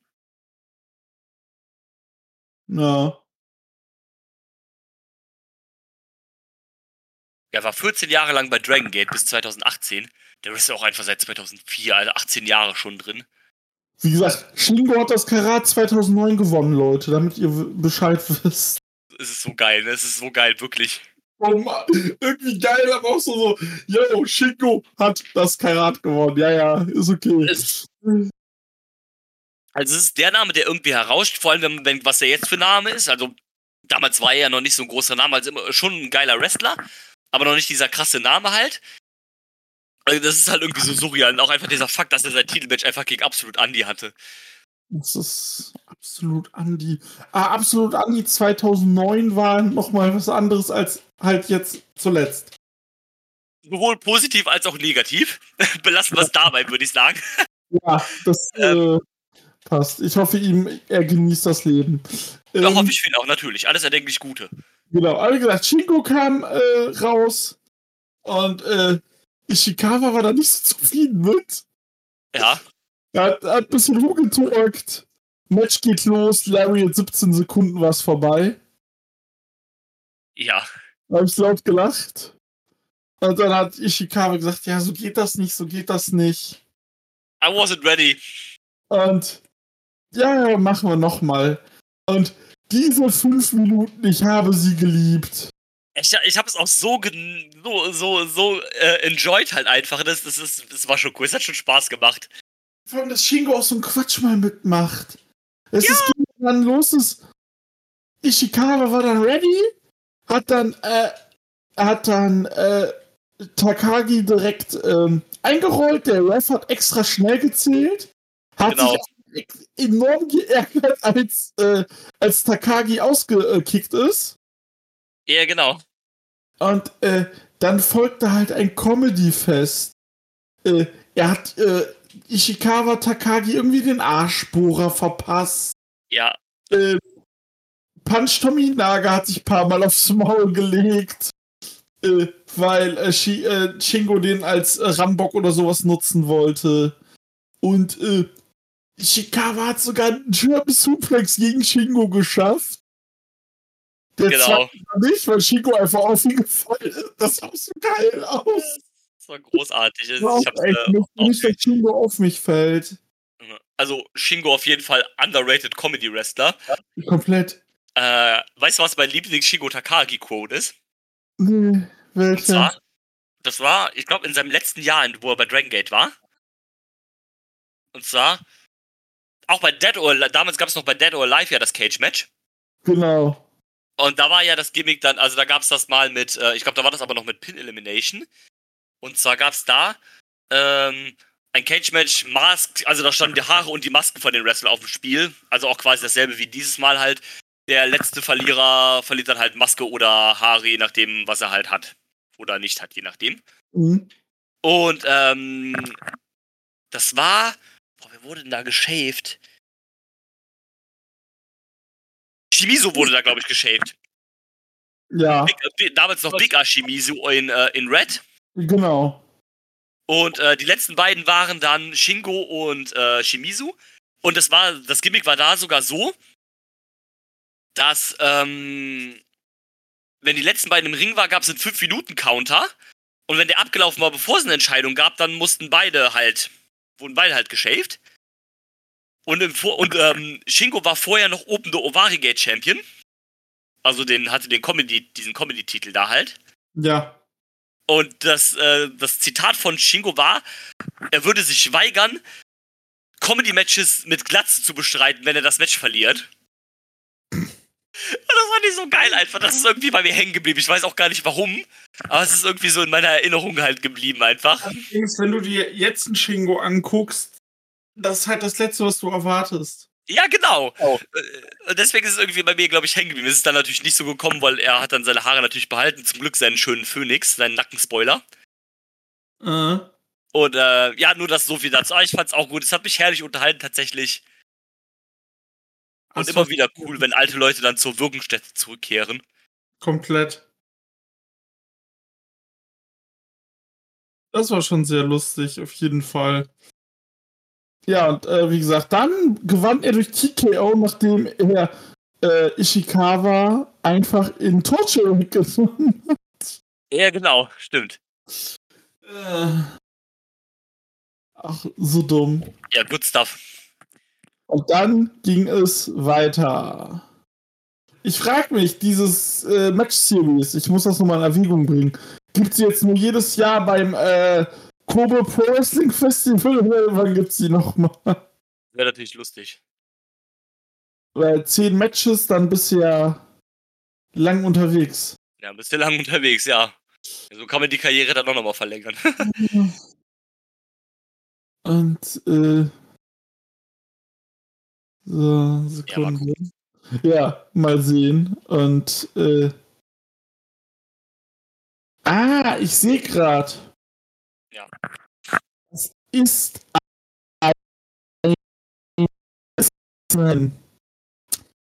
[SPEAKER 2] Ja.
[SPEAKER 3] Er war 14 Jahre lang bei Dragon Gate bis 2018. Der ist ja auch einfach seit 2004, also 18 Jahre schon drin.
[SPEAKER 2] Wie gesagt, Shingo hat das Karat 2009 gewonnen, Leute, damit ihr Bescheid wisst.
[SPEAKER 3] Es ist so geil? Es ist so geil, wirklich.
[SPEAKER 2] Oh Mann, irgendwie geil, aber auch so, so, yo, Shingo hat das Karat gewonnen. Ja, ja, ist okay.
[SPEAKER 3] Es- Also es ist der Name, der irgendwie herauscht, vor allem wenn, wenn was er jetzt für Name ist. Also damals war er ja noch nicht so ein großer Name, also immer schon ein geiler Wrestler, aber noch nicht dieser krasse Name halt. Also das ist halt irgendwie so surreal. Und auch einfach dieser Fakt, dass er sein Titelmatch einfach gegen Absolut Andy hatte.
[SPEAKER 2] Das ist absolut Andi. Ah, absolut Andi 2009 war nochmal was anderes als halt jetzt zuletzt.
[SPEAKER 3] Sowohl positiv als auch negativ. Belassen wir es dabei, würde ich sagen.
[SPEAKER 2] Ja, das
[SPEAKER 3] Ähm.
[SPEAKER 2] äh, passt. Ich hoffe ihm, er genießt das Leben.
[SPEAKER 3] Da
[SPEAKER 2] Ähm,
[SPEAKER 3] hoffe ich ihn auch, natürlich. Alles erdenklich Gute.
[SPEAKER 2] Genau, aber wie gesagt, Shingo kam äh, raus und äh, Ishikawa war da nicht so zufrieden mit.
[SPEAKER 3] Ja.
[SPEAKER 2] Er hat, hat ein bisschen rumgetalkt. Match geht los, Larry in 17 Sekunden war es vorbei.
[SPEAKER 3] Ja.
[SPEAKER 2] Da habe ich laut gelacht. Und dann hat Ishikawa gesagt, ja, so geht das nicht, so geht das nicht.
[SPEAKER 3] I wasn't ready.
[SPEAKER 2] Und ja, ja, machen wir nochmal. Und diese fünf Minuten, ich habe sie geliebt.
[SPEAKER 3] Ich, ich habe es auch so, gen- so, so, so äh, enjoyed halt einfach. Das, das, ist, das war schon cool. Es hat schon Spaß gemacht.
[SPEAKER 2] Vor allem, dass Shingo auch so einen Quatsch mal mitmacht. Es ist ging dann los, ist, Ishikawa war dann ready, hat dann, äh, hat dann, äh, Takagi direkt, ähm, eingerollt, der Ref hat extra schnell gezählt, hat
[SPEAKER 3] Genau.
[SPEAKER 2] sich enorm geärgert, als, äh, als Takagi ausgekickt ist.
[SPEAKER 3] Ja, genau.
[SPEAKER 2] Und äh, dann folgte halt ein Comedy-Fest. Äh, er hat äh, Ishikawa Takagi irgendwie den Arschbohrer verpasst.
[SPEAKER 3] Ja.
[SPEAKER 2] Äh, Punch Tominaga hat sich ein paar Mal aufs Maul gelegt, äh, weil äh, Shi, äh, Shingo den als äh, Rambock oder sowas nutzen wollte. Und äh, Ishikawa hat sogar einen German Suplex gegen Shingo geschafft. Der
[SPEAKER 3] Genau.
[SPEAKER 2] nicht, weil Shingo einfach auf ihn gefallen ist. Das sah so geil aus.
[SPEAKER 3] Das war großartig. Ich hab's,
[SPEAKER 2] echt
[SPEAKER 3] äh,
[SPEAKER 2] nicht, nicht, dass Shingo auf mich fällt.
[SPEAKER 3] also Shingo auf jeden Fall underrated Comedy Wrestler.
[SPEAKER 2] Komplett.
[SPEAKER 3] Äh, weißt du, was mein Lieblings-Shingo Takagi-Quote ist?
[SPEAKER 2] Nee,
[SPEAKER 3] Und
[SPEAKER 2] welcher?
[SPEAKER 3] zwar, das war, ich glaube, in seinem letzten Jahr, in- wo er bei Dragon Gate war. Und zwar, auch bei Dead or damals gab es noch bei Dead or Alive ja das Cage-Match.
[SPEAKER 2] Genau.
[SPEAKER 3] Und da war ja das Gimmick dann, also da gab es das mal mit, äh, ich glaube, da war das aber noch mit Pin Elimination. Und zwar gab es da ähm, ein Cage-Match, Mask, also da standen die Haare und die Masken von den Wrestlern auf dem Spiel. Also auch quasi dasselbe wie dieses Mal halt. Der letzte Verlierer verliert dann halt Maske oder Haare, je nachdem, was er halt hat. Oder nicht hat, je nachdem.
[SPEAKER 2] Mhm.
[SPEAKER 3] Und ähm, das war. Boah, wer wurde denn da geshaved? Shimizu wurde da, glaube ich, geshaved.
[SPEAKER 2] Ja,
[SPEAKER 3] Big, äh, damals noch Big A Shimizu in, äh, in Red.
[SPEAKER 2] genau.
[SPEAKER 3] Und äh, die letzten beiden waren dann Shingo und äh, Shimizu. Und das war, das Gimmick war da sogar so, dass ähm, wenn die letzten beiden im Ring waren, gab es einen 5-Minuten-Counter. Und wenn der abgelaufen war, bevor es eine Entscheidung gab, dann mussten beide halt, wurden beide halt geshaved. Und, im Vor und ähm, Shingo war vorher noch Open the Ovari Gate Champion. Also den hatte den Comedy, diesen Comedy-Titel da halt.
[SPEAKER 2] Ja.
[SPEAKER 3] Und das, äh, das Zitat von Shingo war, er würde sich weigern, Comedy-Matches mit Glatze zu bestreiten, wenn er das Match verliert. Das fand ich so geil einfach. Das ist irgendwie bei mir hängen geblieben. Ich weiß auch gar nicht warum. Aber es ist irgendwie so in meiner Erinnerung halt geblieben einfach.
[SPEAKER 2] Allerdings, wenn du dir jetzt einen Shingo anguckst, das ist halt das Letzte, was du erwartest.
[SPEAKER 3] Ja, genau.
[SPEAKER 2] Oh.
[SPEAKER 3] Äh, Deswegen ist es irgendwie bei mir, glaube ich, hängen geblieben. Es ist dann natürlich nicht so gekommen, weil er hat dann seine Haare natürlich behalten. Zum Glück seinen schönen Phönix, seinen Nackenspoiler.
[SPEAKER 2] Äh,
[SPEAKER 3] Und äh, ja, nur das so viel dazu. Aber ich fand's auch gut. Es hat mich herrlich unterhalten tatsächlich. Und immer wieder cool, wenn alte Leute dann zur Wirkungsstätte zurückkehren.
[SPEAKER 2] Komplett. Das war schon sehr lustig, auf jeden Fall. Ja, und äh, wie gesagt, dann gewann er durch TKO, nachdem er äh, Ishikawa einfach in Torture weggenommen hat.
[SPEAKER 3] Ja, genau, stimmt.
[SPEAKER 2] Äh, ach, so dumm.
[SPEAKER 3] Ja, good stuff.
[SPEAKER 2] Und dann ging es weiter. Ich frage mich, dieses äh, Match Series, ich muss das nochmal in Erwägung bringen, gibt es jetzt nur jedes Jahr beim äh, Kobe Pro Wrestling Festival wann gibt es die nochmal?
[SPEAKER 3] Wäre natürlich lustig.
[SPEAKER 2] Weil zehn Matches, dann bisher lang unterwegs.
[SPEAKER 3] Ja, bist du lang unterwegs, ja. So kann man die Karriere dann auch nochmal verlängern.
[SPEAKER 2] Und, äh. So, Sekunde. Ja, mal sehen. Und, äh. Ah, ich sehe gerade.
[SPEAKER 3] Ja.
[SPEAKER 2] Das ist ein.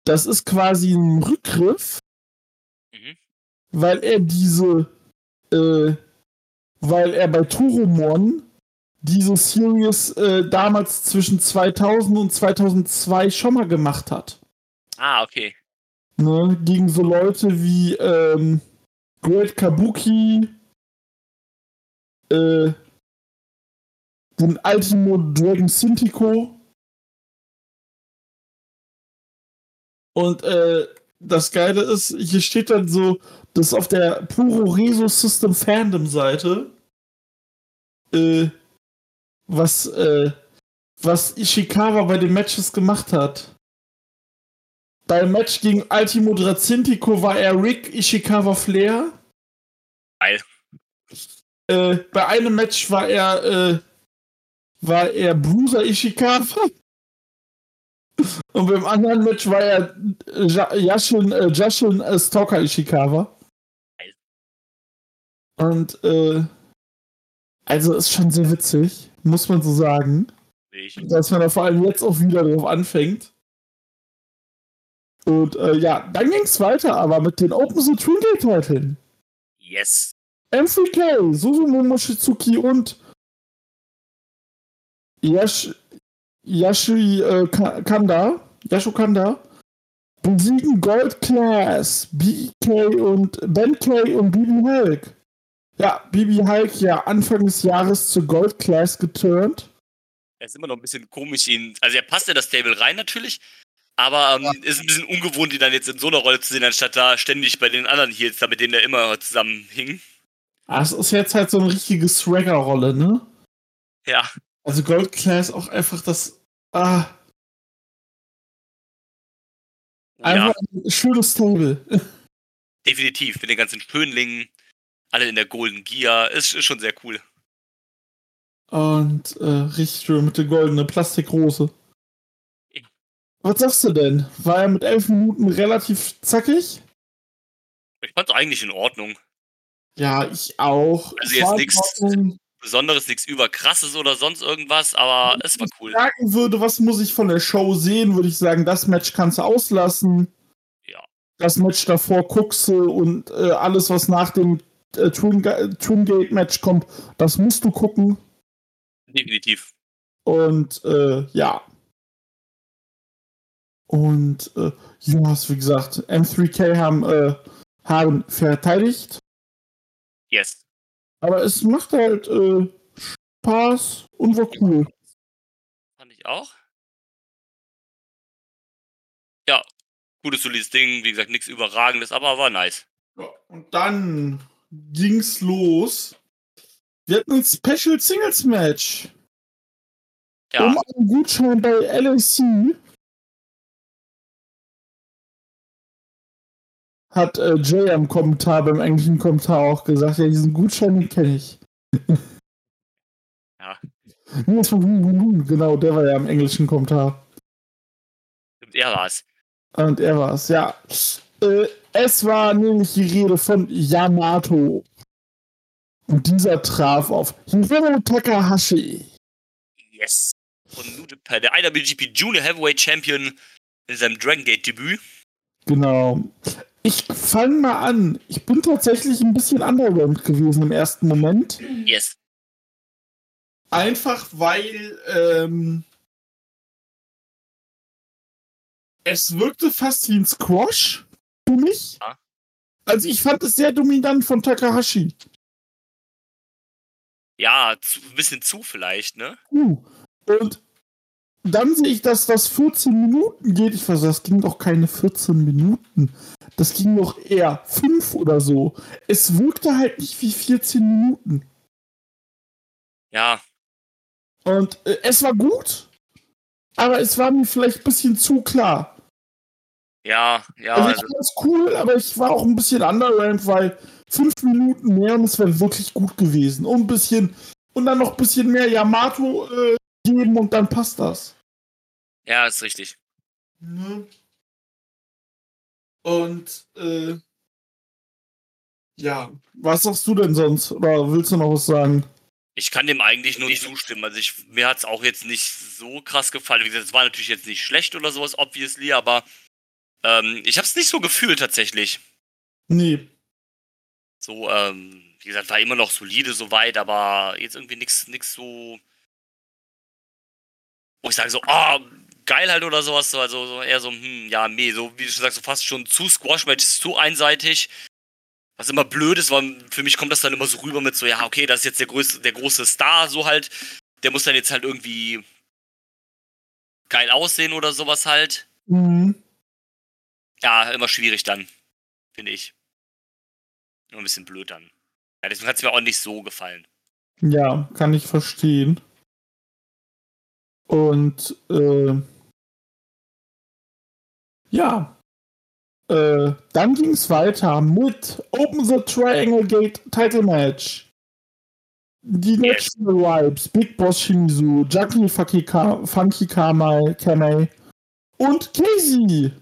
[SPEAKER 2] Das ist quasi ein Rückgriff,
[SPEAKER 3] Mhm.
[SPEAKER 2] weil er diese, äh, weil er bei Turomon diese Series äh, damals zwischen 2000 und 2002 schon mal gemacht hat.
[SPEAKER 3] Ah, okay.
[SPEAKER 2] Ne? Gegen so Leute wie ähm, Great Kabuki, äh, den Ultimo Dragon Syntico. Und äh, das Geile ist, hier steht dann so, das auf der Puro Reso System Fandom Seite, äh, was, äh, was Ishikawa bei den Matches gemacht hat. Beim Match gegen Ultimo Drazintico war er Rick Ishikawa Flair.
[SPEAKER 3] Geil.
[SPEAKER 2] Äh, bei einem Match war er, äh, war er Bruiser Ishikawa. Und beim anderen Match war er äh, Ja- Yashin, äh, Jashin äh, Stalker Ishikawa. Und, äh, also ist schon sehr witzig, muss man so sagen.
[SPEAKER 3] Ich.
[SPEAKER 2] Dass man da vor allem jetzt auch wieder drauf anfängt. Und äh, ja, dann ging es weiter, aber mit den Open the Twinkle Titeln.
[SPEAKER 3] Yes.
[SPEAKER 2] M3K, Susumu Mochizuki und Yash, Yashi äh, Ka- Kanda, Yashu Kanda besiegen Gold Class, BK und Ben K und Bibi Hulk. Ja, Bibi Hulk ja Anfang des Jahres zu Gold Class geturnt.
[SPEAKER 3] Er ist immer noch ein bisschen komisch, ihn. Also er passt in das Table rein natürlich, aber ähm, ist ein bisschen ungewohnt, ihn dann jetzt in so einer Rolle zu sehen, anstatt da ständig bei den anderen Heels, da mit denen er immer zusammen hing.
[SPEAKER 2] Ah, Es ist jetzt halt so eine richtige Swagger-Rolle, ne?
[SPEAKER 3] Ja.
[SPEAKER 2] Also Gold Class auch einfach das. Ah,
[SPEAKER 3] Ja,
[SPEAKER 2] einfach ein schönes Stable.
[SPEAKER 3] definitiv. Mit den ganzen Schönlingen, alle in der Golden Gear. Ist, ist schon sehr cool.
[SPEAKER 2] Und äh, richtig schön mit der goldenen Plastikrose. Was sagst du denn? War er mit elf Minuten relativ zackig?
[SPEAKER 3] Ich fand's eigentlich in Ordnung.
[SPEAKER 2] Ja, ich auch.
[SPEAKER 3] Also jetzt
[SPEAKER 2] Ordnung.
[SPEAKER 3] Besonderes, nichts überkrasses oder sonst irgendwas, aber es war cool.
[SPEAKER 2] sagen würde, was muss ich von der Show sehen, würde ich sagen, das Match kannst du auslassen.
[SPEAKER 3] Ja.
[SPEAKER 2] Das Match davor guckst du und äh, alles, was nach dem äh, Twin, Ga- Twin Gate Match kommt, das musst du gucken.
[SPEAKER 3] Definitiv.
[SPEAKER 2] Und äh, ja. Und äh, Jonas, wie gesagt, M3K haben äh, haben verteidigt.
[SPEAKER 3] Yes.
[SPEAKER 2] Aber es macht halt äh, Spaß und war cool.
[SPEAKER 3] Fand ich auch. Ja, gutes, solides Ding. Wie gesagt, nichts Überragendes, aber war nice.
[SPEAKER 2] Ja, und dann ging's los. Wir hatten ein Special Singles Match.
[SPEAKER 3] Ja,
[SPEAKER 2] Um einen Gutschein bei LAC hat äh, Jay am Kommentar, beim englischen Kommentar auch gesagt, ja, diesen Gutschein den kenne ich.
[SPEAKER 3] Ja.
[SPEAKER 2] Genau, der war ja im englischen Kommentar.
[SPEAKER 3] stimmt, er war's.
[SPEAKER 2] Und er war es, ja. Äh, es war nämlich die Rede von Yamato. Und dieser traf auf Hiromu Takahashi.
[SPEAKER 3] Yes. Und New Japan, der IWGP Junior Heavyweight Champion in seinem Dragon Gate Debüt.
[SPEAKER 2] Genau. Ich fange mal an. Ich bin tatsächlich ein bisschen underwhelmed gewesen im ersten Moment.
[SPEAKER 3] Yes.
[SPEAKER 2] Einfach weil ähm, es wirkte fast wie ein Squash für mich.
[SPEAKER 3] Ja.
[SPEAKER 2] Also ich fand es sehr dominant von Takahashi.
[SPEAKER 3] Ja, zu, ein bisschen zu vielleicht, ne?
[SPEAKER 2] Uh. Und dann sehe ich, dass das 14 Minuten geht. Ich weiß, das ging doch keine 14 Minuten. Das ging doch eher 5 oder so. Es wirkte halt nicht wie 14 Minuten.
[SPEAKER 3] Ja,
[SPEAKER 2] Und äh, es war gut, aber es war mir vielleicht ein bisschen zu klar.
[SPEAKER 3] ja, ja.
[SPEAKER 2] also ich
[SPEAKER 3] Also,
[SPEAKER 2] fand es cool, aber ich war auch ein bisschen underwhelmed, weil 5 Minuten mehr und es wäre wirklich gut gewesen. Und ein bisschen und dann noch ein bisschen mehr Yamato äh, geben und dann passt das.
[SPEAKER 3] ja, ist richtig.
[SPEAKER 2] Ne? Und äh, ja, was sagst du denn sonst? Oder willst du noch was sagen?
[SPEAKER 3] Ich kann dem eigentlich nur nicht zustimmen. Also ich, mir hat's auch jetzt nicht so krass gefallen. Wie gesagt, es war natürlich jetzt nicht schlecht oder sowas, obviously, aber ähm, ich habe es nicht so gefühlt tatsächlich.
[SPEAKER 2] Nee.
[SPEAKER 3] So, ähm, wie gesagt, war immer noch solide soweit, aber jetzt irgendwie nichts nix so, wo ich sage so, ah, geil halt oder sowas. So, Also so eher so, hm, ja, nee, so wie du schon sagst, so fast schon zu Squash-Match, zu einseitig. Was immer blöd ist, weil für mich kommt das dann immer so rüber mit so, ja, okay, das ist jetzt der größte, der große Star, so halt. Der muss dann jetzt halt irgendwie geil aussehen oder sowas halt.
[SPEAKER 2] Mhm.
[SPEAKER 3] Ja, immer schwierig dann, finde ich. Nur ein bisschen blöd dann. Ja, deswegen hat es mir auch nicht so gefallen.
[SPEAKER 2] Ja, kann ich verstehen. Und äh, ja, äh, dann ging es weiter mit Open the Triangle Gate Title Match. Die. Natural Vibes, Big Boss Shimizu, Jackie Funky, Ka Funky Kamai, Kamei und Casey.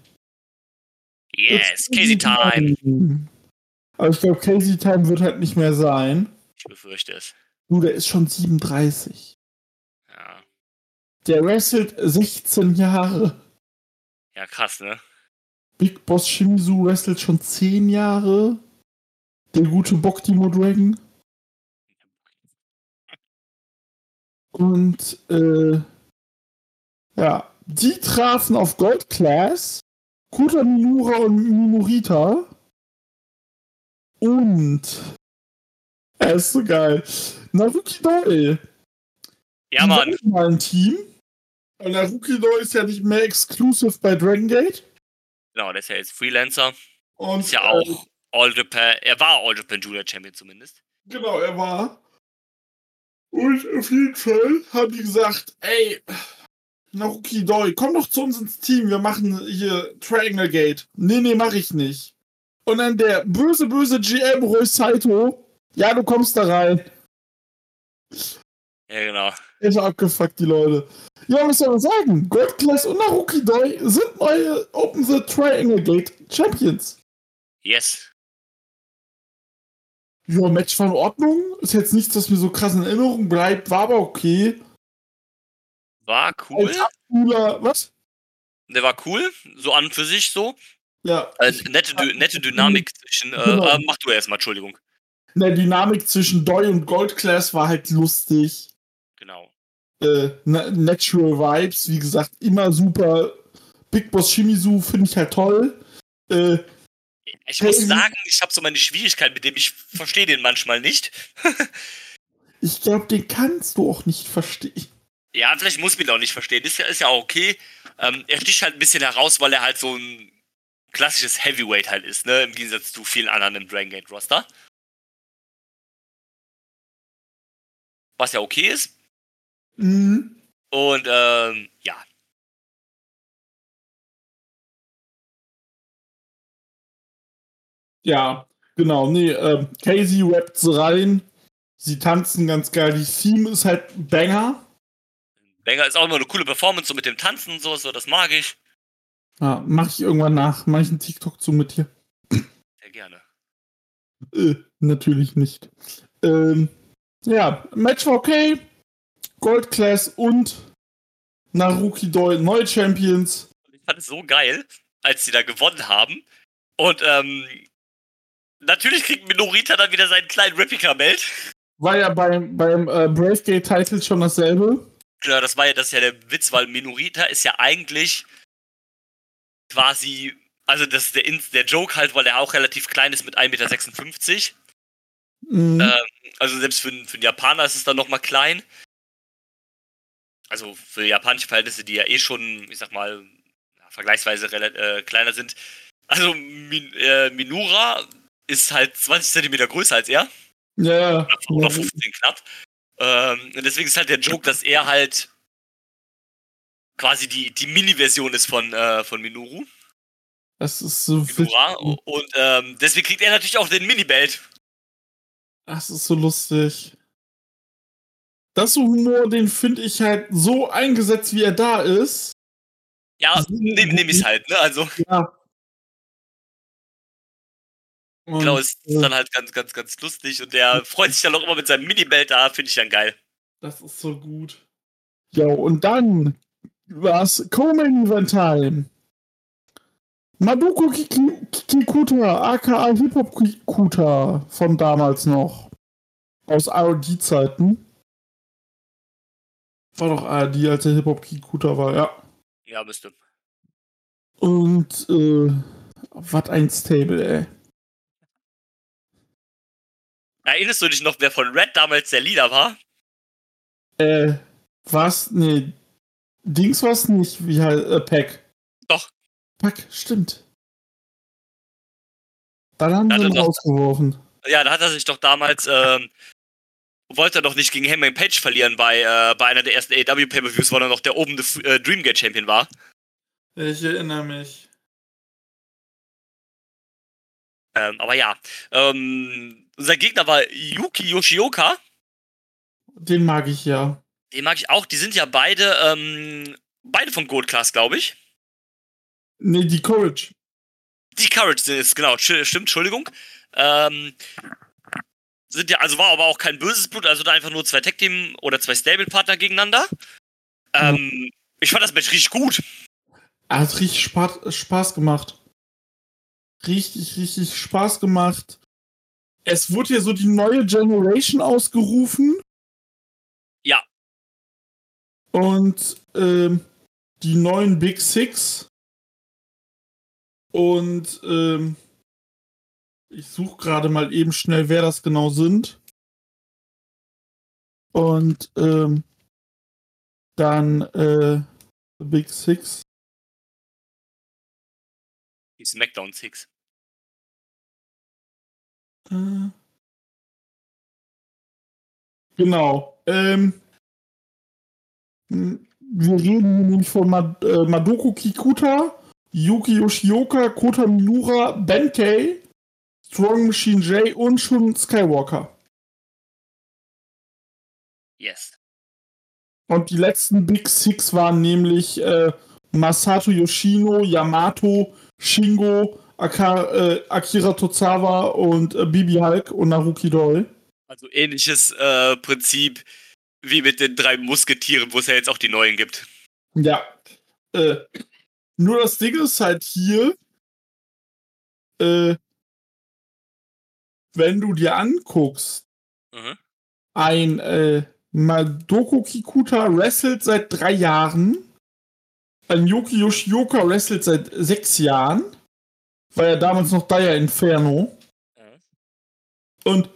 [SPEAKER 3] Yes, Casey Time.
[SPEAKER 2] Aber ich glaube, Casey Time wird halt nicht mehr sein.
[SPEAKER 3] Ich befürchte es.
[SPEAKER 2] Du, der ist schon 37.
[SPEAKER 3] Ja.
[SPEAKER 2] Der wrestelt 16 Jahre.
[SPEAKER 3] Ja, krass, ne?
[SPEAKER 2] Big Boss Shimizu wrestelt schon 10 Jahre. Der gute Boktimo Dragon. Und, äh, ja, die trafen auf Gold Class, Kuta Minura und Minorita. Und, er ist so geil, Naruki Doi.
[SPEAKER 3] Ja, Mann.
[SPEAKER 2] mal ein Team. Und Naruki Doi ist ja nicht mehr exclusive bei Dragon Gate.
[SPEAKER 3] Genau, der ist ja jetzt Freelancer.
[SPEAKER 2] Und,
[SPEAKER 3] Ist ja
[SPEAKER 2] äh,
[SPEAKER 3] auch All Japan, er war All Japan Junior Champion zumindest.
[SPEAKER 2] Genau, er war. Und auf jeden Fall haben die gesagt, ey, Naruki Doi, komm doch zu uns ins Team, wir machen hier Triangle Gate. Nee, nee, mach ich nicht. Und dann der böse, böse GM Roy Saito, ja, du kommst da rein.
[SPEAKER 3] Ja, genau.
[SPEAKER 2] Ist abgefuckt, die Leute. Ja, was soll man sagen? Gold Class und Naruki Doi sind neue Open the Triangle Gate Champions.
[SPEAKER 3] Yes.
[SPEAKER 2] Ja, Match war in Ordnung. Ist jetzt nichts, das mir so krass in Erinnerung bleibt, war aber okay.
[SPEAKER 3] War cool.
[SPEAKER 2] Als Abcooler, was?
[SPEAKER 3] Der war cool, so an und für sich so.
[SPEAKER 2] Ja.
[SPEAKER 3] Also, nette, nette Dynamik zwischen. Äh,
[SPEAKER 2] Genau.
[SPEAKER 3] äh, mach du erstmal, Entschuldigung.
[SPEAKER 2] Der Dynamik zwischen Doi und Gold Class war halt lustig.
[SPEAKER 3] Genau.
[SPEAKER 2] Äh, na- Natural Vibes, wie gesagt, immer super. Big Boss Shimizu finde ich halt toll. Äh,
[SPEAKER 3] Ich muss
[SPEAKER 2] Hey.
[SPEAKER 3] sagen, ich habe so meine Schwierigkeit mit dem. Ich verstehe den manchmal nicht.
[SPEAKER 2] ich glaube, den kannst du auch nicht verstehen.
[SPEAKER 3] Ja, vielleicht muss man ihn auch nicht verstehen. Ist ja, ist ja auch okay. Ähm, er sticht halt ein bisschen heraus, weil er halt so ein klassisches Heavyweight halt ist, ne? Im Gegensatz zu vielen anderen im Dragon Gate Roster. Was ja okay ist.
[SPEAKER 2] Mhm.
[SPEAKER 3] Und ähm, ja.
[SPEAKER 2] Ja, genau. Nee, ähm, Casey rappt so rein. Sie tanzen ganz geil. Die Theme ist halt Banger.
[SPEAKER 3] Banger ist auch immer eine coole Performance, so mit dem Tanzen und so, so das mag ich.
[SPEAKER 2] Ja, mach ich irgendwann nach. Mach ich einen TikTok zu mit dir?
[SPEAKER 3] Sehr gerne.
[SPEAKER 2] Äh, natürlich nicht. Ähm, ja, Match war okay. Gold Class und Naruki Doi neue Champions.
[SPEAKER 3] Ich fand es so geil, als sie da gewonnen haben. Und ähm, natürlich kriegt Minorita dann wieder seinen kleinen Replika-Belt.
[SPEAKER 2] War ja beim, beim äh, Brave Gate Title schon dasselbe.
[SPEAKER 3] Klar, das war ja, das ist ja der Witz, weil Minorita ist ja eigentlich quasi, also das ist der, der Joke halt, weil er auch relativ klein ist mit 1,56 Meter.
[SPEAKER 2] Mhm.
[SPEAKER 3] Ähm, also selbst für, für einen Japaner ist es dann nochmal klein. Also für japanische Verhältnisse, die ja eh schon, ich sag mal, ja, vergleichsweise äh, kleiner sind. Also Min äh, Minura ist halt 20 Zentimeter größer als er.
[SPEAKER 2] ja, ja.
[SPEAKER 3] Oder 15 knapp. Ähm, und deswegen ist halt der Joke, dass er halt quasi die, die Mini-Version ist von, äh, von Minoru.
[SPEAKER 2] Das ist so
[SPEAKER 3] Minura.
[SPEAKER 2] witzig.
[SPEAKER 3] Und ähm, deswegen kriegt er natürlich auch den Mini-Belt.
[SPEAKER 2] Das ist so lustig. Das so Humor, den finde ich halt so eingesetzt, wie er da ist.
[SPEAKER 3] Ja, nehme nehm ich halt, ne? Also,
[SPEAKER 2] Ja. Und,
[SPEAKER 3] genau, ist
[SPEAKER 2] äh,
[SPEAKER 3] dann halt ganz, ganz, ganz lustig. Und der freut sich dann auch immer mit seinem Mini-Belt da, finde ich dann geil.
[SPEAKER 2] Das ist so gut. Ja, und dann war's Co-Main Event Time. Mabuko Kiki- Kikuta, aka Hip-Hop Kikuta von damals noch. Aus ARD-Zeiten. War doch ARD, als der Hip-Hop Kikuta war, ja.
[SPEAKER 3] Ja, müsste.
[SPEAKER 2] Und, äh, was ein Stable, ey.
[SPEAKER 3] Erinnerst du dich noch, wer von Red damals der Leader war?
[SPEAKER 2] Äh, was? Nee. Dings war's nicht, wie halt, äh, Pack.
[SPEAKER 3] Doch.
[SPEAKER 2] Pack, stimmt. Dann haben
[SPEAKER 3] Ja,
[SPEAKER 2] sie ihn rausgeworfen.
[SPEAKER 3] Ja, da hat er sich doch damals, ähm, wollte er doch nicht gegen Hangman Page verlieren bei, äh, bei einer der ersten AEW Pay-Per-Views, weil er noch der oben äh, Dreamgate Champion war.
[SPEAKER 2] Ich erinnere mich.
[SPEAKER 3] Ähm, aber ja, ähm, unser Gegner war Yuki Yoshioka.
[SPEAKER 2] Den mag ich ja.
[SPEAKER 3] Den mag ich auch. Die sind ja beide, ähm, beide vom Gold Class, glaube ich.
[SPEAKER 2] Nee, die Courage.
[SPEAKER 3] Die Courage sind es, genau, stimmt, Entschuldigung. Ähm, sind ja, also war aber auch kein böses Blut, also da einfach nur zwei Tag-Team oder zwei Stable-Partner gegeneinander. Ähm, ich fand das Match richtig gut.
[SPEAKER 2] Hat richtig Spaß, Spaß gemacht. Richtig, richtig Spaß gemacht. Es wurde ja so die neue Generation ausgerufen.
[SPEAKER 3] Ja.
[SPEAKER 2] Und ähm, die neuen Big Six. Und ähm, ich suche gerade mal eben schnell, wer das genau sind. Und ähm, dann äh, Big Six.
[SPEAKER 3] Die SmackDown Six.
[SPEAKER 2] Äh, Genau. ähm, wir reden hier nämlich von Mad äh, Madoku Kikuta, Yuki Yoshioka, Kota Minura, Benkei, Strong Machine J und Shun Skywalker.
[SPEAKER 3] Yes.
[SPEAKER 2] Und die letzten Big Six waren nämlich äh, Masato Yoshino, Yamato, Shingo, Aka, äh, Akira Tozawa und äh, Bibi Hulk und Naruki Doi.
[SPEAKER 3] Also ähnliches äh, Prinzip wie mit den drei Musketieren, wo es ja jetzt auch die neuen gibt.
[SPEAKER 2] Ja. Äh, nur das Ding ist halt hier, äh, wenn du dir anguckst,
[SPEAKER 3] Mhm.
[SPEAKER 2] ein äh, Madoku Kikuta wrestelt seit drei Jahren, ein Yuki Yoshioka wrestelt seit sechs Jahren, war ja damals noch Daya Inferno.
[SPEAKER 3] Mhm.
[SPEAKER 2] Und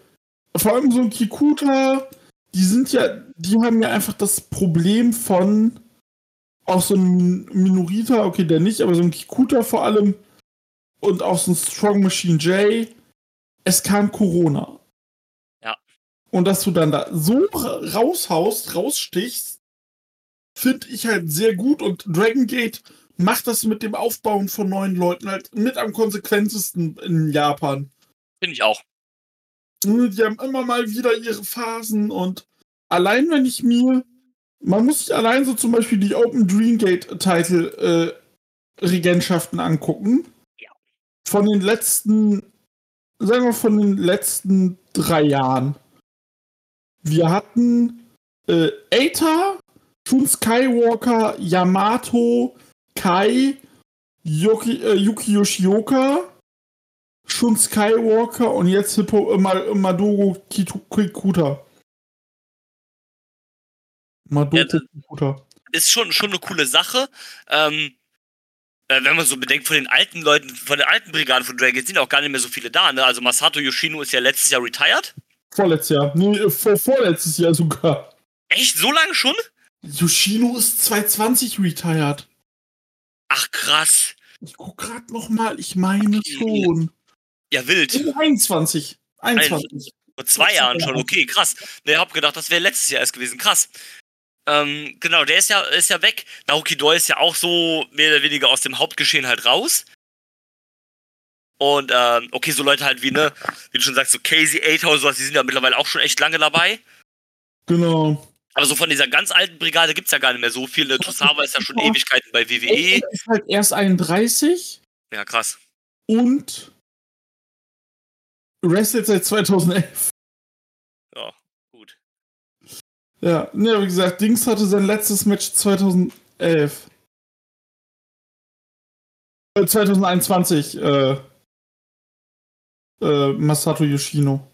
[SPEAKER 2] vor allem so ein Kikuta, die sind ja, die haben ja einfach das Problem von auch so ein Minorita, okay, der nicht, aber so ein Kikuta vor allem und auch so ein Strong Machine J. Es kam Corona.
[SPEAKER 3] Ja.
[SPEAKER 2] Und dass du dann da so ra- raushaust, rausstichst, finde ich halt sehr gut. Und Dragon Gate macht das mit dem Aufbauen von neuen Leuten halt mit am konsequentesten in Japan.
[SPEAKER 3] Finde ich auch.
[SPEAKER 2] Die haben immer mal wieder ihre Phasen und allein wenn ich mir, man muss sich allein so zum Beispiel die Open Dream Gate Title äh, Regentschaften angucken.
[SPEAKER 3] Ja.
[SPEAKER 2] Von den letzten, sagen wir von den letzten drei Jahren. Wir hatten äh, Eita, Shun Skywalker, Yamato, Kai, Yuki, äh, Yuki Yoshioka, Shun Skywalker und jetzt Hippo äh, Ma- Madogo Kikuta. Madogo Kikuta.
[SPEAKER 3] Ist schon, schon eine coole Sache. Ähm, äh, wenn man so bedenkt, von den alten Leuten, von der alten Brigade von Dragon sind auch gar nicht mehr so viele da. Ne? Also Masato Yoshino ist ja letztes Jahr retired.
[SPEAKER 2] Vorletztes Jahr. Nee, äh, vor, vorletztes Jahr sogar.
[SPEAKER 3] Echt? So lange schon?
[SPEAKER 2] Yoshino ist 220 retired.
[SPEAKER 3] Ach krass.
[SPEAKER 2] Ich guck grad noch mal, ich meine schon.
[SPEAKER 3] Ja, wild.
[SPEAKER 2] 21. 21.
[SPEAKER 3] Vor zwei Jahren schon, okay, krass. Ne, ich hab gedacht, das wäre letztes Jahr erst gewesen, krass. Ähm, genau, der ist ja, ist ja weg. Naoki Doi ist ja auch so mehr oder weniger aus dem Hauptgeschehen halt raus. Und, ähm, okay, so Leute halt wie, ne, wie du schon sagst, so Casey 8000, sowas, die sind ja mittlerweile auch schon echt lange dabei.
[SPEAKER 2] Genau.
[SPEAKER 3] Aber so von dieser ganz alten Brigade gibt's ja gar nicht mehr so viele. Tosawa ist ja schon Ewigkeiten bei WWE.
[SPEAKER 2] Er ist halt erst 31
[SPEAKER 3] Ja, krass.
[SPEAKER 2] und wrestelt seit 2011.
[SPEAKER 3] Ja, gut.
[SPEAKER 2] Ja, ne, wie gesagt, Dings hatte sein letztes Match 2011. Äh, 2021, äh, äh, Masato Yoshino.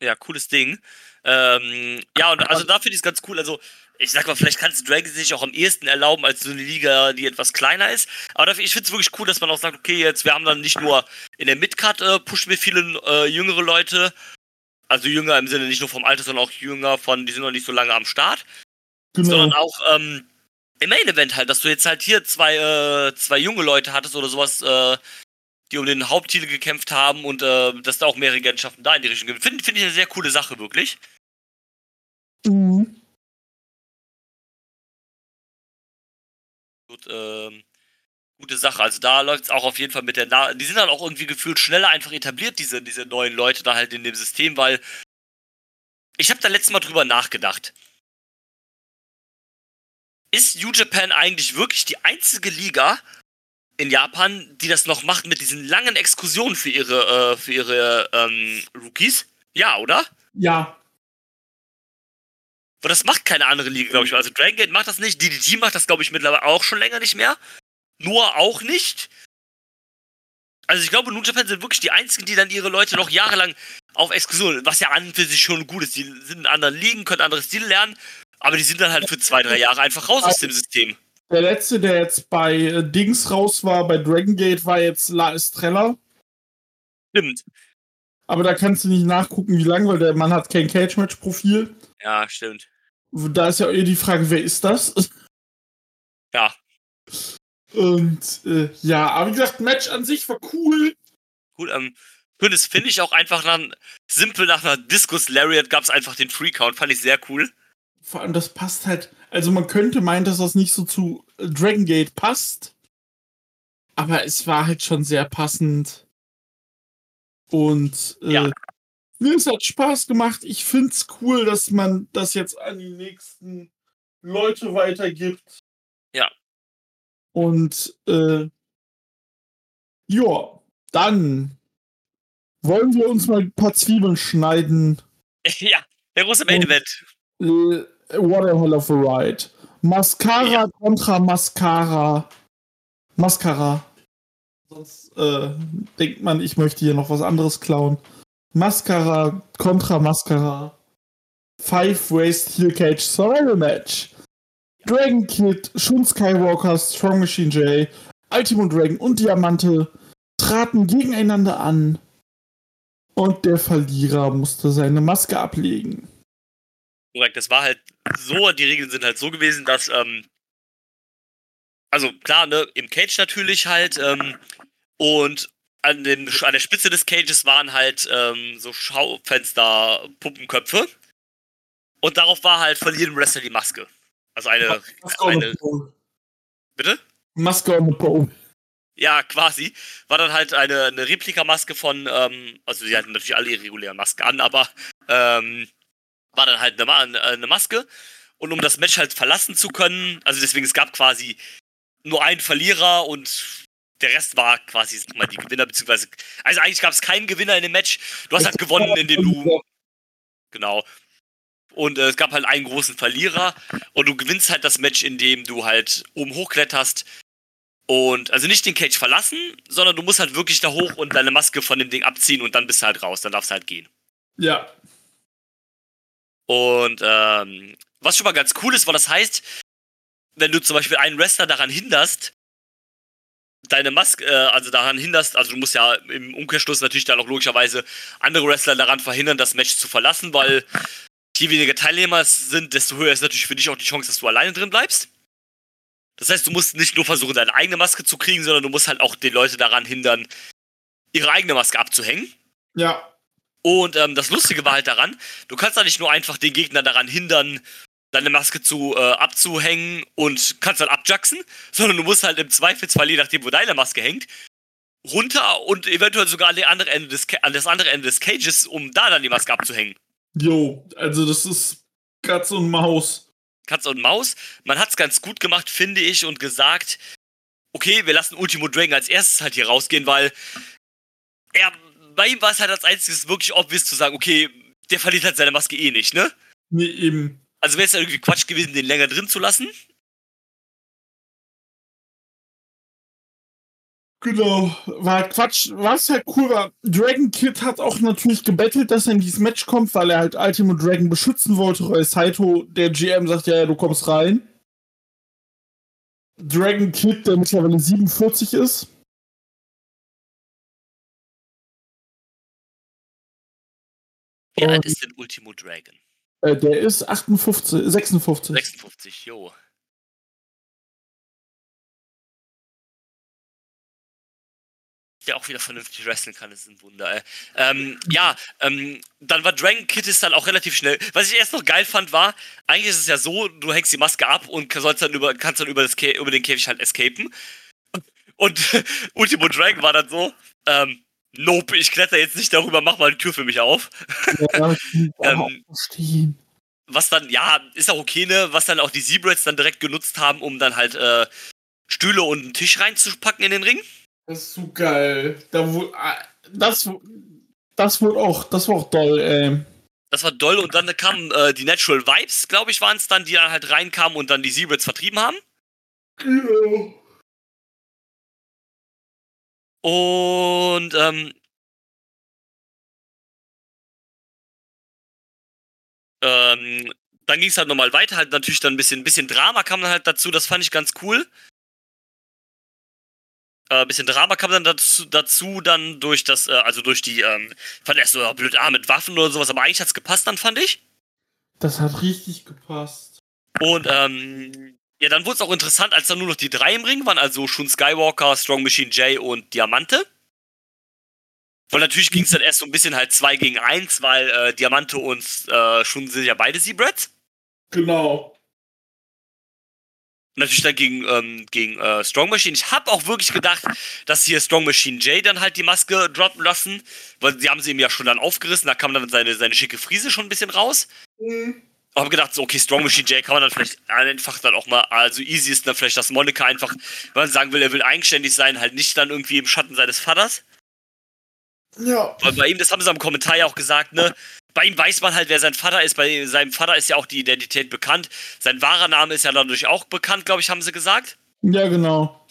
[SPEAKER 3] Ja, cooles Ding. Ähm, ja, und also da finde ich es ganz cool. Also, ich sag mal, vielleicht kannst du Dragon sich auch am ehesten erlauben als so eine Liga, die etwas kleiner ist. Aber dafür, ich finde es wirklich cool, dass man auch sagt, okay, jetzt, wir haben dann nicht nur in der Midcard äh, pushen wir viele äh, jüngere Leute. Also jünger im Sinne nicht nur vom Alter, sondern auch jünger von, die sind noch nicht so lange am Start. Sondern
[SPEAKER 2] Genau.
[SPEAKER 3] auch ähm, im Main Event halt, dass du jetzt halt hier zwei, äh, zwei junge Leute hattest oder sowas, äh, die um den Haupttitel gekämpft haben und äh, dass da auch mehr Regentschaften da in die Richtung gibt. Finde find ich eine sehr coole Sache, wirklich.
[SPEAKER 2] Mhm.
[SPEAKER 3] Gut, ähm, gute Sache. Also da läuft es auch auf jeden Fall mit der Na Die sind dann auch irgendwie gefühlt schneller einfach etabliert, diese, diese neuen Leute da halt in dem System, weil ich habe da letztes Mal drüber nachgedacht. Ist New Japan eigentlich wirklich die einzige Liga in Japan, die das noch macht mit diesen langen Exkursionen für ihre, äh, für ihre ähm, Rookies? Ja, oder?
[SPEAKER 2] Ja,
[SPEAKER 3] Aber das macht keine andere Liga, glaube ich. Also Dragon Gate macht das nicht. DDT macht das, glaube ich, mittlerweile auch schon länger nicht mehr. Nur auch nicht. Also ich glaube, New Japan sind wirklich die einzigen, die dann ihre Leute noch jahrelang auf Exkursion, was ja an und für sich schon gut ist. Die sind in anderen Ligen, können andere Stile lernen, aber die sind dann halt für zwei, drei Jahre einfach raus aus dem System.
[SPEAKER 2] der letzte, der jetzt bei äh, Dings raus war, bei Dragon Gate, war jetzt La Estrella.
[SPEAKER 3] Stimmt.
[SPEAKER 2] Aber da kannst du nicht nachgucken, wie lang, weil der Mann hat kein Cage-Match-Profil.
[SPEAKER 3] Ja, stimmt.
[SPEAKER 2] Da ist ja eher die Frage, wer ist das?
[SPEAKER 3] Ja,
[SPEAKER 2] Und äh, ja, aber wie gesagt, Match an sich war cool.
[SPEAKER 3] gut. Ähm, es finde ich auch einfach dann simpel nach einer Discus Lariat gab es einfach den Free Count, fand ich sehr cool.
[SPEAKER 2] Vor allem, das passt halt. Also, man könnte meinen, dass das nicht so zu Dragon Gate passt. Aber es war halt schon sehr passend. Und äh,
[SPEAKER 3] Ja.
[SPEAKER 2] mir es hat Spaß gemacht. Ich finde es cool, dass man das jetzt an die nächsten Leute weitergibt.
[SPEAKER 3] Ja.
[SPEAKER 2] Und äh, ja, dann wollen wir uns mal ein paar Zwiebeln schneiden.
[SPEAKER 3] ja, der große Main Event.
[SPEAKER 2] Äh, what a hell of a ride. Mascara
[SPEAKER 3] Ja.
[SPEAKER 2] kontra Mascara. Mascara. Sonst äh, denkt man, ich möchte hier noch was anderes klauen. Mascara kontra Mascara. Five Ways Steel Cage Survival Match. Dragon Kid, Shun Skywalker, Strong Machine J, Ultimo Dragon und Diamante traten gegeneinander an. Und der Verlierer musste seine Maske ablegen.
[SPEAKER 3] Korrekt, das war halt so, die Regeln sind halt so gewesen, dass, ähm, also klar, ne, im Cage natürlich halt, ähm, und an, dem, an der Spitze des Cages waren halt ähm, so Schaufenster, Puppenköpfe. Und darauf war halt von jedem Wrestler die Maske. Also eine,
[SPEAKER 2] Maske
[SPEAKER 3] eine bitte?
[SPEAKER 2] Maske on the pole.
[SPEAKER 3] Ja, quasi. War dann halt eine, eine Replikamaske von, ähm, also sie hatten natürlich alle ihre regulären Masken an, aber ähm, war dann halt eine, eine Maske. Und um das Match halt verlassen zu können, also deswegen, es gab quasi nur einen Verlierer und der Rest war quasi, sag mal, die Gewinner, beziehungsweise, also eigentlich gab es keinen Gewinner in dem Match. Du hast halt gewonnen, indem du, genau. Und äh, es gab halt einen großen Verlierer und du gewinnst halt das Match, indem du halt oben hochkletterst und also nicht den Cage verlassen, sondern du musst halt wirklich da hoch und deine Maske von dem Ding abziehen und dann bist du halt raus, dann darfst du halt gehen.
[SPEAKER 2] Ja.
[SPEAKER 3] Und ähm, was schon mal ganz cool ist, weil das heißt, wenn du zum Beispiel einen Wrestler daran hinderst, deine Maske, äh, also daran hinderst, also du musst ja im Umkehrschluss natürlich dann auch logischerweise andere Wrestler daran verhindern, das Match zu verlassen, weil je weniger Teilnehmer es sind, desto höher ist natürlich für dich auch die Chance, dass du alleine drin bleibst. Das heißt, du musst nicht nur versuchen, deine eigene Maske zu kriegen, sondern du musst halt auch die Leute daran hindern, ihre eigene Maske abzuhängen.
[SPEAKER 2] Ja.
[SPEAKER 3] Und ähm, das Lustige war halt daran, du kannst da nicht nur einfach den Gegner daran hindern, deine Maske zu äh, abzuhängen und kannst dann abjacksen, sondern du musst halt im Zweifelsfall, je nachdem, wo deine Maske hängt, runter und eventuell sogar an, andere Ende des, an das andere Ende des Cages, um da dann die Maske abzuhängen.
[SPEAKER 2] Jo, also das ist Katz und Maus.
[SPEAKER 3] Katz und Maus. Man hat's ganz gut gemacht, finde ich, und gesagt, okay, wir lassen Ultimo Dragon als erstes halt hier rausgehen, weil er, bei ihm war es halt als einziges wirklich obvious zu sagen, okay, der verliert halt seine Maske eh nicht, ne?
[SPEAKER 2] Nee, eben.
[SPEAKER 3] Also wäre es ja irgendwie Quatsch gewesen, den länger drin zu lassen.
[SPEAKER 2] Genau. War Quatsch. Was halt cool war, Dragon Kid hat auch natürlich gebettelt, dass er in dieses Match kommt, weil er halt Ultimo Dragon beschützen wollte. Roy Saito, der GM, sagt ja, ja, du kommst rein. Dragon Kid, der mittlerweile 47 ist.
[SPEAKER 3] Wie alt ist denn Ultimo Dragon?
[SPEAKER 2] Äh, der ist 58, 56.
[SPEAKER 3] 56, jo. Der auch wieder vernünftig wrestlen kann, ist ein Wunder, ey. Ähm, ja, ähm, dann war Dragon Kid ist dann auch relativ schnell. Was ich erst noch geil fand, war, eigentlich ist es ja so, du hängst die Maske ab und sollst dann über, kannst dann über, das über den Käfig halt escapen. Und Ultimo Dragon war dann so, ähm, nope, ich kletter jetzt nicht darüber, mach mal die Tür für mich auf.
[SPEAKER 2] Ja,
[SPEAKER 3] Ähm, was dann, ja, ist auch okay, ne, was dann auch die Zebrats dann direkt genutzt haben, um dann halt äh, Stühle und einen Tisch reinzupacken in den Ring.
[SPEAKER 2] Das ist so geil. Da wo, ah, das, das wurde auch, das war auch doll, ey.
[SPEAKER 3] Das war doll und dann kamen äh, die Natural Vibes, glaube ich, waren es dann, die dann halt reinkamen und dann die Zebrats vertrieben haben.
[SPEAKER 2] Genau.
[SPEAKER 3] Und ähm, ähm, dann ging es halt nochmal weiter, halt natürlich dann ein bisschen, bisschen Drama kam dann halt dazu, das fand ich ganz cool. Äh, bisschen Drama kam dann dazu, dazu dann durch das, äh, also durch die, ähm, fand erst so blöd, ah, mit Waffen oder sowas, aber eigentlich hat's gepasst dann, fand ich.
[SPEAKER 2] Das hat richtig gepasst.
[SPEAKER 3] Und ähm, ja, dann wurde es auch interessant, als dann nur noch die drei im Ring waren, also Shun Skywalker, Strong Machine J und Diamante. Weil natürlich ging es dann erst so ein bisschen halt 2 gegen 1, weil äh, Diamante und äh, schon sind ja beide Seabreds.
[SPEAKER 2] Genau.
[SPEAKER 3] Natürlich dann gegen, ähm, gegen äh, Strong Machine. Ich habe auch wirklich gedacht, dass hier Strong Machine Jay dann halt die Maske droppen lassen, weil sie haben sie ihm ja schon dann aufgerissen, da kam dann seine, seine schicke Friese schon ein bisschen raus.
[SPEAKER 2] Mhm.
[SPEAKER 3] habe gedacht, so, okay, Strong Machine Jay kann man dann vielleicht einfach dann auch mal, also easy ist dann vielleicht, dass Monika einfach, wenn man sagen will, er will eigenständig sein, halt nicht dann irgendwie im Schatten seines Vaters.
[SPEAKER 2] Ja.
[SPEAKER 3] Weil bei ihm, das haben sie am Kommentar ja auch gesagt, ne? Bei ihm weiß man halt, wer sein Vater ist. Bei seinem Vater ist ja auch die Identität bekannt. Sein wahrer Name ist ja dadurch auch bekannt, glaube ich, haben sie gesagt.
[SPEAKER 2] Ja, genau.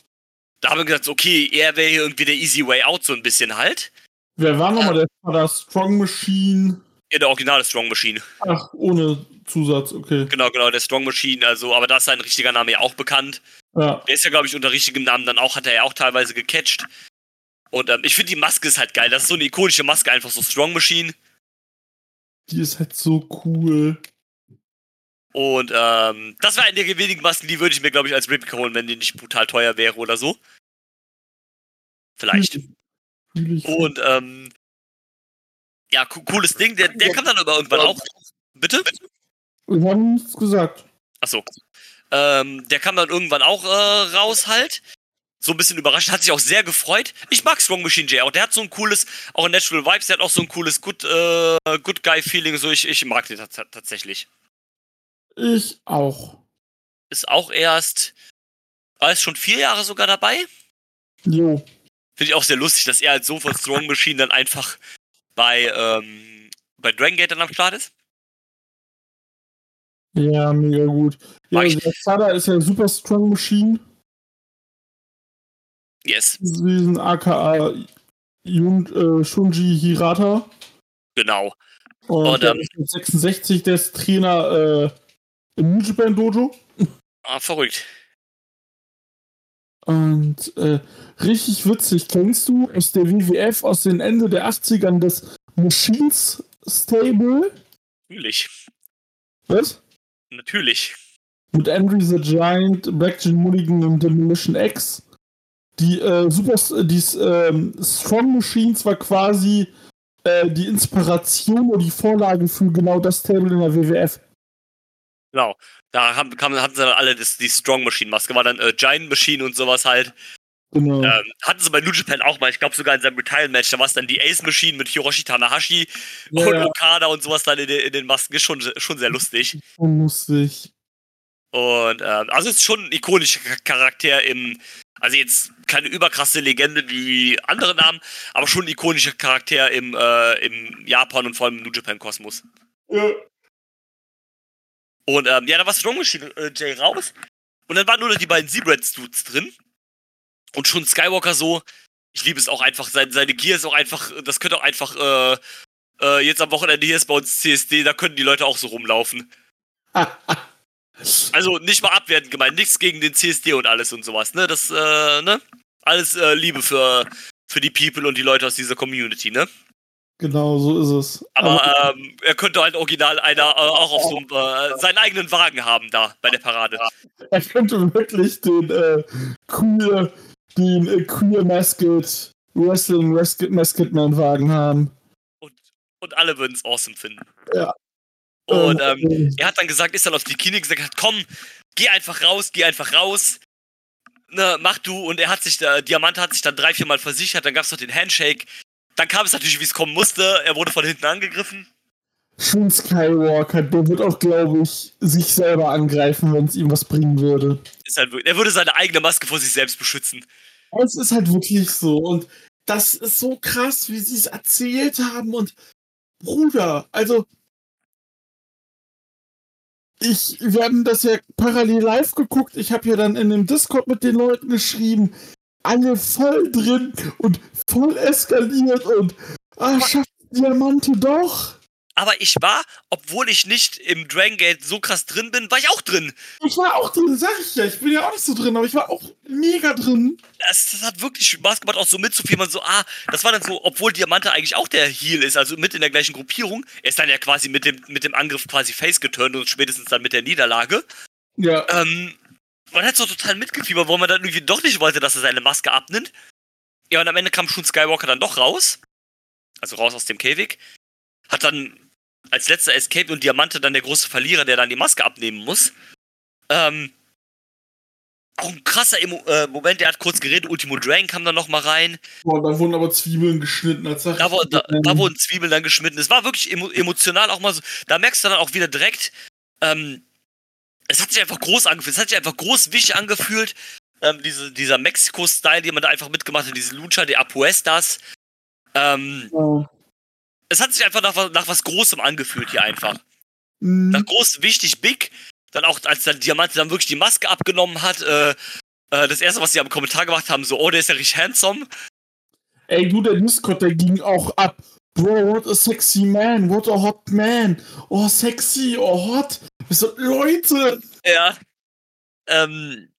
[SPEAKER 3] Da haben wir gesagt, okay, er wäre hier irgendwie der easy way out, so ein bisschen halt.
[SPEAKER 2] Wer war nochmal der Vater? Strong Machine?
[SPEAKER 3] Ja, der originale Strong Machine.
[SPEAKER 2] Ach, ohne Zusatz, okay.
[SPEAKER 3] Genau, genau, der Strong Machine. Also, aber da ist sein richtiger Name ja auch bekannt.
[SPEAKER 2] Ja.
[SPEAKER 3] Der ist ja, glaube ich, unter richtigem Namen dann auch, hat er ja auch teilweise gecatcht. Und ähm, ich finde, die Maske ist halt geil. Das ist so eine ikonische Maske, einfach so Strong Machine.
[SPEAKER 2] Die ist halt so cool.
[SPEAKER 3] Und ähm, das war eine der wenigen Masken, die würde ich mir, glaube ich, als Replica holen, wenn die nicht brutal teuer wäre oder so. Vielleicht. Und ähm, ja, co cooles Ding. Der, der kam dann aber irgendwann auch. Bitte?
[SPEAKER 2] Wir haben nichts gesagt.
[SPEAKER 3] Achso. Ähm, der kam dann irgendwann auch äh, raus halt. So ein bisschen überrascht, hat sich auch sehr gefreut. Ich mag Strong Machine J auch. Der hat so ein cooles, auch in Natural Vibes, der hat auch so ein cooles Good, äh, Good Guy Feeling. So, ich, ich mag den tats tatsächlich.
[SPEAKER 2] Ich auch.
[SPEAKER 3] Ist auch erst, er ist schon vier Jahre sogar dabei.
[SPEAKER 2] Jo.
[SPEAKER 3] Finde ich auch sehr lustig, dass er als so von Strong Machine dann einfach bei, ähm, bei Dragon Gate dann am Start ist.
[SPEAKER 2] Ja, mega gut. Ja, der Vater ist ja super Strong Machine.
[SPEAKER 3] Yes,
[SPEAKER 2] Diesen aka Jun, äh, Shunji Hirata.
[SPEAKER 3] genau.
[SPEAKER 2] Und,
[SPEAKER 3] Und,
[SPEAKER 2] der
[SPEAKER 3] ähm,
[SPEAKER 2] ist mit 66 der ist Trainer äh, im New Japan Dojo.
[SPEAKER 3] Ah, verrückt.
[SPEAKER 2] Und äh, richtig witzig, kennst du aus der WWF aus den Ende der 80ern das Machines Stable?
[SPEAKER 3] Natürlich.
[SPEAKER 2] Was?
[SPEAKER 3] Natürlich.
[SPEAKER 2] Mit Andrew the Giant, Black Jim Mulligan und Demolition X. Die äh, Super die ähm, Strong Machines war quasi äh, die Inspiration oder die Vorlage für genau das Table in der WWF.
[SPEAKER 3] Genau. Da haben, kam, hatten sie dann alle das, die Strong Machine Maske, war dann äh, Giant Machine und sowas halt.
[SPEAKER 2] Genau.
[SPEAKER 3] Ähm, hatten sie bei New Japan auch mal, ich glaube sogar in seinem Retitle-Match, da war es dann die Ace Machine mit Hiroshi Tanahashi
[SPEAKER 2] Ja,
[SPEAKER 3] und. Okada und sowas dann in, den- in den Masken. Ist schon, schon sehr lustig.
[SPEAKER 2] Schon lustig.
[SPEAKER 3] Und ähm, also ist schon ein ikonischer Char- Charakter im, also jetzt keine überkrasse Legende wie andere Namen, aber schon ein ikonischer Charakter im, äh, im Japan und vor allem im New Japan Kosmos.
[SPEAKER 2] Ja.
[SPEAKER 3] Und ähm, ja, da war Strong Machine äh, Jay raus. Und dann waren nur noch die beiden Zebrats Dudes drin. Und schon Skywalker so, ich liebe es auch einfach, seine, seine Gear ist auch einfach, das könnte auch einfach, äh, äh, jetzt am Wochenende hier ist bei uns CSD, da können die Leute auch so rumlaufen. Also nicht mal abwertend gemeint, nichts gegen den CSD und alles und sowas, ne? Das, äh, ne? Alles äh, Liebe für, für die People und die Leute aus dieser Community, ne?
[SPEAKER 2] Genau, so ist es.
[SPEAKER 3] Aber ähm, er könnte halt original einer äh, auch auf so einem, äh, seinen eigenen Wagen haben da bei der Parade.
[SPEAKER 2] er könnte wirklich den äh, queer, den äh, queer Mascot Wrestling Mascot, Man Wagen haben.
[SPEAKER 3] Und alle würden es awesome finden.
[SPEAKER 2] Ja.
[SPEAKER 3] Und ähm,
[SPEAKER 2] Ähm,
[SPEAKER 3] er hat dann gesagt, ist dann auf die Knie gesagt, komm, geh einfach raus, geh einfach raus. Ne, mach du. Und er hat sich, da, Diamant hat sich dann drei, vier Mal versichert, dann gab es noch den Handshake. Dann kam es natürlich, wie es kommen musste. Er wurde von hinten angegriffen.
[SPEAKER 2] Shun Skywalker, der wird auch, glaube ich, sich selber angreifen, wenn es ihm was bringen würde.
[SPEAKER 3] Ist halt, er würde seine eigene Maske vor sich selbst beschützen.
[SPEAKER 2] Es ist halt wirklich so. Und das ist so krass, wie sie es erzählt haben. Und Bruder, also. Ich, wir haben das ja parallel live geguckt. Ich habe ja dann in dem Discord mit den Leuten geschrieben. Alle voll drin und voll eskaliert und ah, schafft Diamante doch.
[SPEAKER 3] Aber ich war, obwohl ich nicht im Dragon Gate so krass drin bin, war ich auch drin.
[SPEAKER 2] Ich war auch drin, sag ich ja. Ich bin ja auch nicht so drin, aber ich war auch mega drin.
[SPEAKER 3] Das, das hat wirklich Spaß gemacht, auch so mitzufiebern. So, ah, das war dann so, obwohl Diamante eigentlich auch der Heal ist, also mit in der gleichen Gruppierung. Er ist dann ja quasi mit dem, mit dem Angriff quasi face geturnt und spätestens dann mit der Niederlage.
[SPEAKER 2] Ja,
[SPEAKER 3] Ähm, man hat so total mitgefiebert, wo man dann irgendwie doch nicht wollte, dass er seine Maske abnimmt. Ja, und am Ende kam schon Skywalker dann doch raus. also raus aus dem Käfig. Hat dann als letzter Escape und Diamante dann der große Verlierer, der dann die Maske abnehmen muss. Ähm, auch ein krasser Emo äh, Moment, der hat kurz geredet, Ultimo Drain kam dann nochmal rein.
[SPEAKER 2] Boah, da wurden aber Zwiebeln geschnitten. Als
[SPEAKER 3] da, wo, da, da, wurden Zwiebeln dann geschnitten. Es war wirklich emo emotional auch mal so. Da merkst du dann auch wieder direkt, ähm, es hat sich einfach groß angefühlt. Es hat sich einfach groß wichtig angefühlt. Ähm, diese, dieser Mexiko-Style, den man da einfach mitgemacht hat, diese Lucha de Apuestas. Ähm, oh. Es hat sich einfach nach, nach was Großem angefühlt hier einfach. Mhm. Nach groß, wichtig, big. Dann auch, als dann Diamante dann wirklich die Maske abgenommen hat, äh, äh, das erste, was sie am Kommentar gemacht haben, so, oh, der ist ja richtig handsome.
[SPEAKER 2] Ey, du, der Discord, der ging auch ab. Bro, what a sexy man, what a hot man. Oh, sexy, oh, hot. So, Leute!
[SPEAKER 3] Ja. Ähm,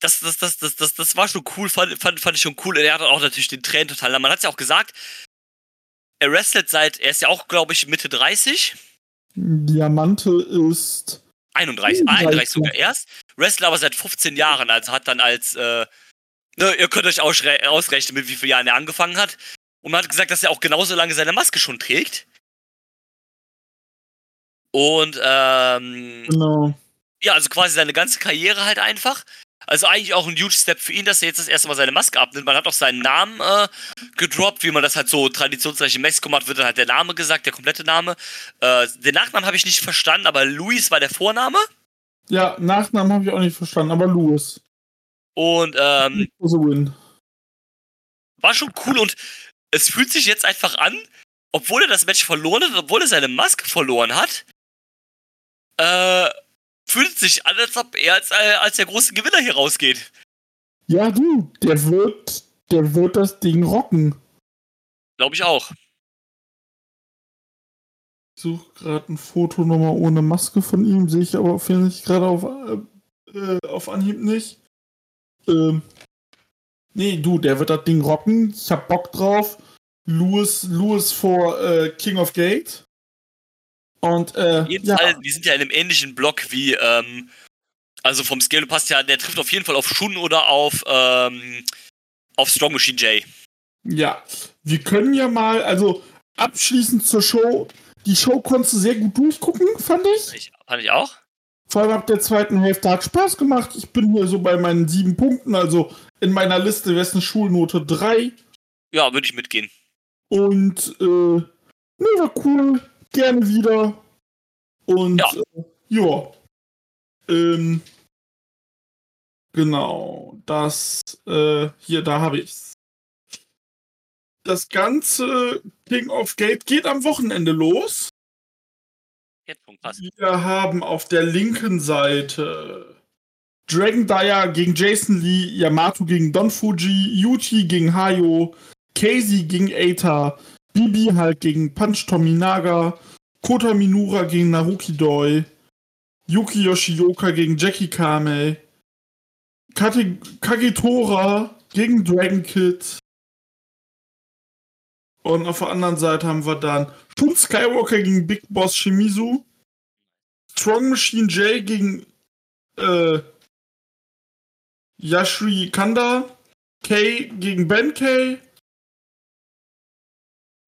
[SPEAKER 3] das, das, das, das, das, das war schon cool, fand, fand, fand ich schon cool. Er hat auch natürlich den Tränen total. Man hat ja auch gesagt, er wrestelt seit, er ist ja auch, glaube ich, Mitte 30.
[SPEAKER 2] Diamante ist
[SPEAKER 3] 31, 31 sogar erst. Wrestler aber seit 15 Jahren, also hat dann als, äh, ne, ihr könnt euch ausrechnen, mit wie vielen Jahren er angefangen hat. Und man hat gesagt, dass er auch genauso lange seine Maske schon trägt. Und, ähm, genau. Ja, also quasi seine ganze Karriere halt einfach. Also eigentlich auch ein huge Step für ihn, dass er jetzt das erste Mal seine Maske abnimmt. Man hat auch seinen Namen äh, gedroppt, wie man das halt so traditionsreich in Mexiko macht, wird dann halt der Name gesagt, der komplette Name. Äh, den Nachnamen habe ich nicht verstanden, aber Luis war der Vorname.
[SPEAKER 2] Ja, Nachnamen habe ich auch nicht verstanden, aber Louis.
[SPEAKER 3] Und ähm, war schon cool und es fühlt sich jetzt einfach an, obwohl er das Match verloren hat, obwohl er seine Maske verloren hat, äh, fühlt sich an, als ob er als, äh, als der große Gewinner hier rausgeht.
[SPEAKER 2] Ja, du, der wird, der wird das Ding rocken.
[SPEAKER 3] Glaube ich auch.
[SPEAKER 2] Ich suche gerade ein Foto nochmal ohne Maske von ihm, sehe ich aber, finde ich gerade auf, äh, auf Anhieb nicht. Ähm, nee, du, der wird das Ding rocken. Ich hab Bock drauf. Louis, Louis vor äh, King of Gate. Und, äh,
[SPEAKER 3] jeden ja. Fall, die sind ja in einem ähnlichen Block wie, ähm, also vom Scale passt ja, der trifft auf jeden Fall auf Shun oder auf, ähm, auf Strong Machine J.
[SPEAKER 2] Ja, wir können ja mal, also abschließend zur Show, die Show konntest du sehr gut durchgucken, fand ich.
[SPEAKER 3] ich fand ich auch.
[SPEAKER 2] Vor allem ab der zweiten Hälfte hat Spaß gemacht. Ich bin hier so bei meinen sieben Punkten, also in meiner Liste wäre es eine Schulnote 3.
[SPEAKER 3] Ja, würde ich mitgehen.
[SPEAKER 2] Und, äh, ne, war cool gerne wieder. Und ja, äh, ja. Ähm, genau, das äh, hier, da habe ich's. Das ganze King of Gate geht am Wochenende los. Wir haben auf der linken Seite Dragon Dyer gegen Jason Lee, Yamato gegen Don Fuji, Yuchi gegen Hayo, Casey gegen Eita, Bibi halt gegen Punch Tominaga, Kota Minura gegen Naruki Doi, Yuki Yoshioka gegen Jackie Kamei, Kate Kagetora gegen Dragon Kid. Und auf der anderen Seite haben wir dann Shun Skywalker gegen Big Boss Shimizu, Strong Machine J gegen äh, Yashri Kanda, Kay gegen Ben Kay,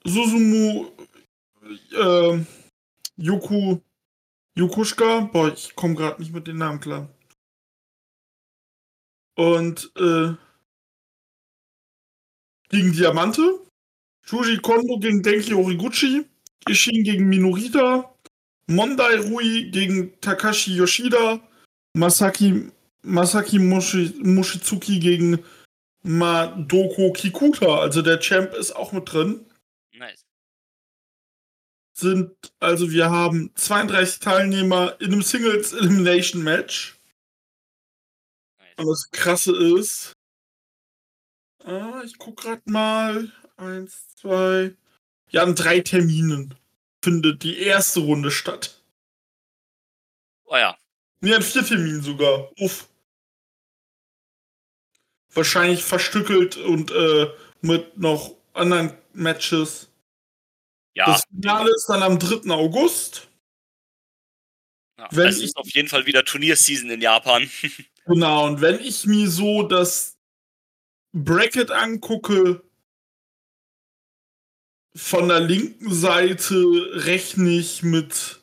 [SPEAKER 2] Susumu, äh, Yuku, Yukushka, boah, ich komme gerade nicht mit den Namen klar. Und äh, gegen Diamante, Shuji Kondo gegen Denki Origuchi, Ishin gegen Minorita, Mondai Rui gegen Takashi Yoshida, Masaki, Masaki Mushi, Mushizuki gegen Madoko Kikuta. Also der Champ ist auch mit drin.
[SPEAKER 3] Nice.
[SPEAKER 2] Sind, also wir haben 32 Teilnehmer in einem Singles Elimination Match. Nice. Und das Krasse ist, ah, ich guck grad mal, eins, zwei, ja, an drei Terminen findet die erste Runde statt.
[SPEAKER 3] Oh ja.
[SPEAKER 2] Nee, an vier Terminen sogar. Uff. Wahrscheinlich verstückelt und äh, mit noch anderen Matches. Ja. Das Finale ist dann am 3. August.
[SPEAKER 3] Ja, wenn es ist auf jeden Fall wieder Turnierseason in Japan.
[SPEAKER 2] genau, und wenn ich mir so das Bracket angucke, von der linken Seite rechne ich mit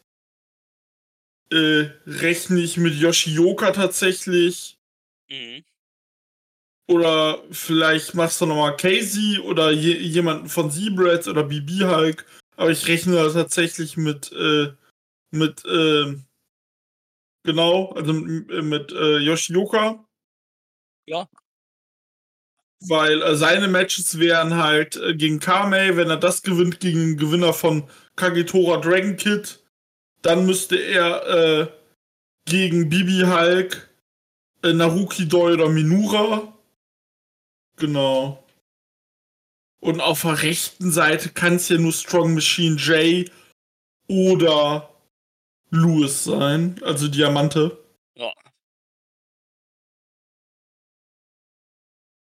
[SPEAKER 2] äh, rechne ich mit Yoshioka tatsächlich.
[SPEAKER 3] Mhm.
[SPEAKER 2] Oder vielleicht machst du nochmal Casey oder je, jemanden von Zebrats oder BB Hulk. Aber ich rechne da tatsächlich mit, äh, mit, äh, genau, also mit, mit äh, Yoshioka.
[SPEAKER 3] Ja.
[SPEAKER 2] Weil äh, seine Matches wären halt äh, gegen Kamei, wenn er das gewinnt, gegen den Gewinner von Kagetora Dragon Kid. Dann müsste er äh, gegen Bibi Hulk, äh, Naruki Doi oder Minura. Genau. Und auf der rechten Seite kann es ja nur Strong Machine J oder Louis sein, also Diamante.
[SPEAKER 3] Ja.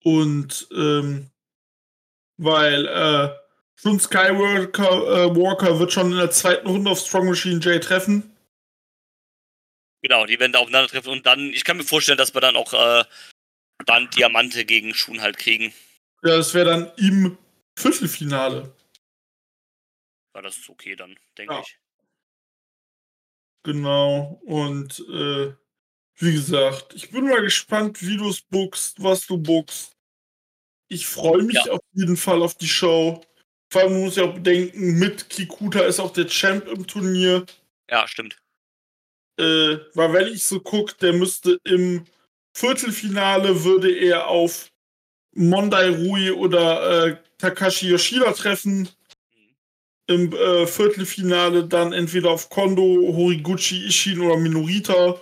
[SPEAKER 2] Und ähm, weil äh, schon Skywalker äh, Walker wird schon in der zweiten Runde auf Strong Machine J treffen.
[SPEAKER 3] Genau, die werden da aufeinandertreffen und dann, ich kann mir vorstellen, dass wir dann auch äh, dann Diamante gegen Schuhen halt kriegen.
[SPEAKER 2] Ja, das wäre dann im Viertelfinale.
[SPEAKER 3] Ja, das ist okay dann, denke
[SPEAKER 2] Ja.
[SPEAKER 3] ich.
[SPEAKER 2] Genau. Und äh, wie gesagt, ich bin mal gespannt, wie du es bookst, was du bookst. Ich freue mich
[SPEAKER 3] Ja.
[SPEAKER 2] auf jeden Fall auf die Show. Vor allem muss ich auch bedenken, mit Kikuta ist auch der Champ im Turnier.
[SPEAKER 3] Ja, stimmt.
[SPEAKER 2] Äh, weil wenn ich so gucke, der müsste im Viertelfinale würde er auf Mondai Rui oder äh, Takashi Yoshida treffen. Im äh, Viertelfinale dann entweder auf Kondo, Horiguchi, Ishin oder Minorita.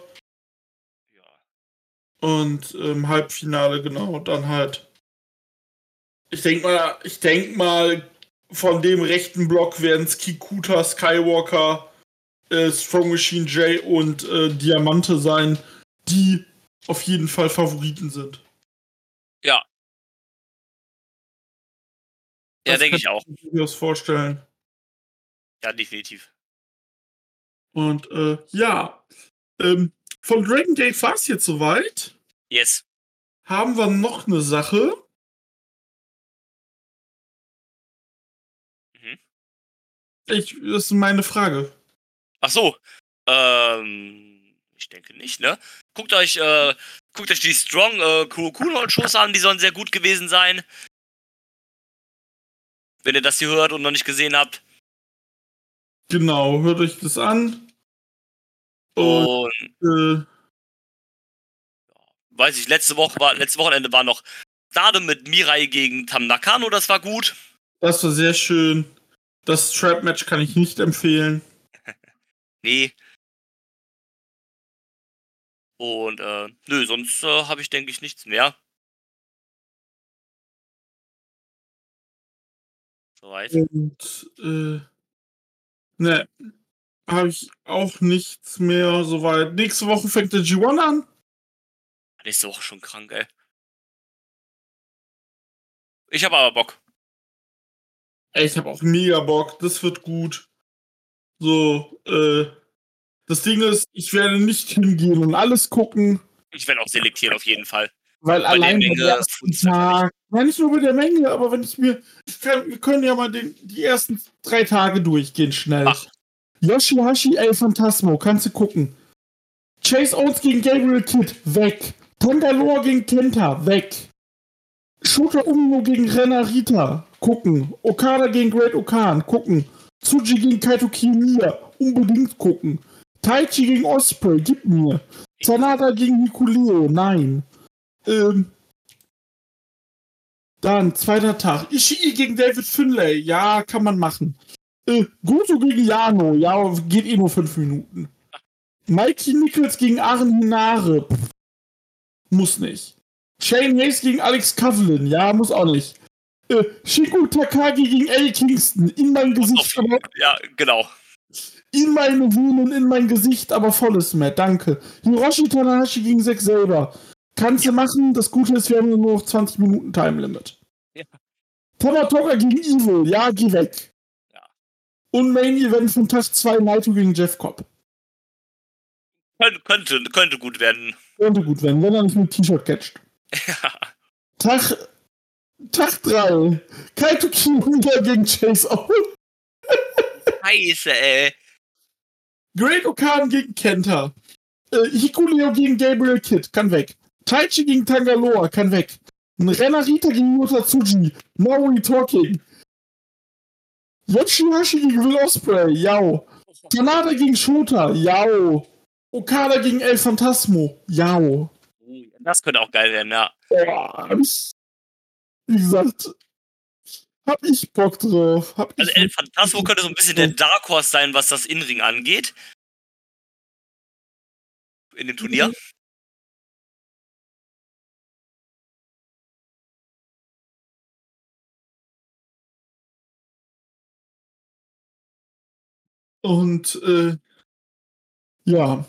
[SPEAKER 2] Und im Halbfinale, genau, dann halt. Ich denke mal, ich denk mal, von dem rechten Block werden es Kikuta, Skywalker, äh, Strong Machine J und äh, Diamante sein, die auf jeden Fall Favoriten sind.
[SPEAKER 3] Ja. Ja,
[SPEAKER 2] Das
[SPEAKER 3] denke
[SPEAKER 2] kann
[SPEAKER 3] ich auch.
[SPEAKER 2] Ich mir das vorstellen.
[SPEAKER 3] Ja, definitiv.
[SPEAKER 2] Und äh, ja, ähm, von Dragon Gate war es jetzt soweit.
[SPEAKER 3] Yes.
[SPEAKER 2] Haben wir noch eine Sache?
[SPEAKER 3] Mhm.
[SPEAKER 2] Ich, das ist meine Frage.
[SPEAKER 3] Ach so. Ähm, ich denke nicht, ne? Guckt euch, äh, guckt euch die Strong äh, Kurokuno Shows an, die sollen sehr gut gewesen sein. Wenn ihr das hier hört und noch nicht gesehen habt.
[SPEAKER 2] Genau, hört euch das an. Und
[SPEAKER 3] Und
[SPEAKER 2] äh,
[SPEAKER 3] weiß ich, letzte Woche war, letztes Wochenende war noch Stade mit Mirai gegen Tam Nakano, das war gut.
[SPEAKER 2] das war sehr schön. Das Trap-Match kann ich nicht empfehlen.
[SPEAKER 3] Nee. Und äh, nö, sonst äh, habe ich, denke ich, nichts mehr. Soweit.
[SPEAKER 2] Und äh, ne, habe ich auch nichts mehr soweit. Nächste Woche fängt der G1 an.
[SPEAKER 3] Nächste Woche schon krank, ey. Ich habe aber Bock.
[SPEAKER 2] Ey, ich habe auch mega Bock. Das wird gut. So, äh, das Ding ist, ich werde nicht hingehen und alles gucken,
[SPEAKER 3] Ich werde auch selektieren auf jeden Fall.
[SPEAKER 2] weil
[SPEAKER 3] der
[SPEAKER 2] allein
[SPEAKER 3] Menge
[SPEAKER 2] beim ersten
[SPEAKER 3] funkt's einfach
[SPEAKER 2] Tag, ja nicht nur mit der Menge, aber wenn ich mir, ich kann, wir können ja mal den, die ersten drei Tage durchgehen schnell.
[SPEAKER 3] Ach.
[SPEAKER 2] Yoshihashi El Phantasmo, kannst du gucken. Chase Owens gegen Gabriel Kidd, weg. Tangaloa gegen Kenta, weg. Shota Umino gegen Renarita, gucken. Okada gegen Great Okan, gucken. Tsuji gegen Kaito Kiyomiya, unbedingt gucken. Taichi gegen Osprey, gib mir. Sanada gegen Nikuleo, nein. Ähm. Dann, zweiter Tag. Ishii gegen David Finlay, ja, kann man machen. Äh, Goto gegen Jano, ja, geht eh nur fünf Minuten. Mikey Nichols gegen Aaron Hinare, pff, muss nicht. Shane Hayes gegen Alex Kavlin, ja, muss auch nicht. Äh, Shiko Takagi gegen Eddie Kingston, in mein Gesicht,
[SPEAKER 3] Ja, genau.
[SPEAKER 2] In meine Wohnung, in mein Gesicht, aber volles Matt, danke. Hiroshi Tanahashi gegen Zack selber. Kannst du machen, das Gute ist, wir haben nur noch 20 Minuten Time Limit.
[SPEAKER 3] Ja.
[SPEAKER 2] Tamatoka gegen Evil, ja, geh weg.
[SPEAKER 3] Ja.
[SPEAKER 2] Und Main Event von Tag 2, Naito gegen Jeff Cobb.
[SPEAKER 3] Könnte, könnte, könnte gut werden.
[SPEAKER 2] Könnte gut werden, wenn er nicht mit T-Shirt catcht.
[SPEAKER 3] Ja.
[SPEAKER 2] Tag Tag 3. Kaito Kiyomiya gegen Chase Owens.
[SPEAKER 3] Scheiße, ey.
[SPEAKER 2] Great Okan gegen Kenta. Äh, Hikuleo gegen Gabriel Kidd. Kann weg. Taichi gegen Tangaloa. Kann weg. Renarita gegen Yota Tsuji. Maui Talking. Yoshihashi gegen Will Ospreay. Yao. Tanada gegen Shota. Yao. Okada gegen El Phantasmo. Yao.
[SPEAKER 3] Das könnte auch geil werden, ja.
[SPEAKER 2] Boah, wie gesagt, hab ich Bock drauf. Hab
[SPEAKER 3] Also El Phantasmo könnte so ein bisschen der Dark Horse sein, was das Inring angeht. In dem Turnier.
[SPEAKER 2] Und äh, ja.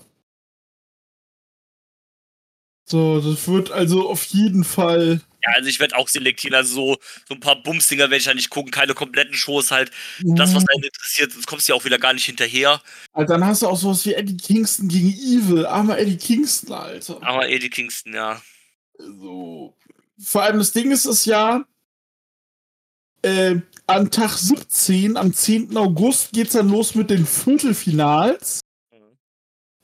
[SPEAKER 2] So, das wird also auf jeden Fall.
[SPEAKER 3] Ja, also ich werde auch selektieren. Also so, so ein paar Bumsdinger werde ich ja nicht gucken, keine kompletten Shows halt. Das, was einen interessiert, sonst kommst du ja auch wieder gar nicht hinterher.
[SPEAKER 2] Also dann hast du auch sowas wie Eddie Kingston gegen Evil. Armer Eddie Kingston, Alter.
[SPEAKER 3] Aber Eddie Kingston, ja.
[SPEAKER 2] So. Vor allem das Ding ist es ja, äh, an Tag 17, am 10. August, geht's dann los mit den Viertelfinals.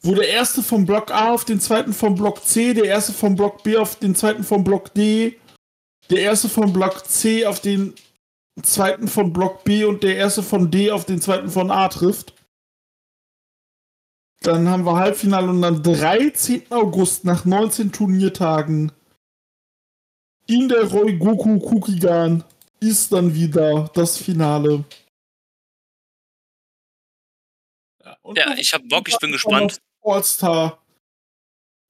[SPEAKER 2] Wo der erste vom Block A auf den zweiten vom Block C, der erste vom Block B auf den zweiten vom Block D, der erste vom Block C auf den zweiten von Block B und der erste von D auf den zweiten von A trifft. Dann haben wir Halbfinale und am 13. August nach 19 Turniertagen in der Roy Goku Kukigan ist dann wieder das Finale. Ja, und
[SPEAKER 3] Ja, ich hab Bock, ich bin gespannt.
[SPEAKER 2] All-Star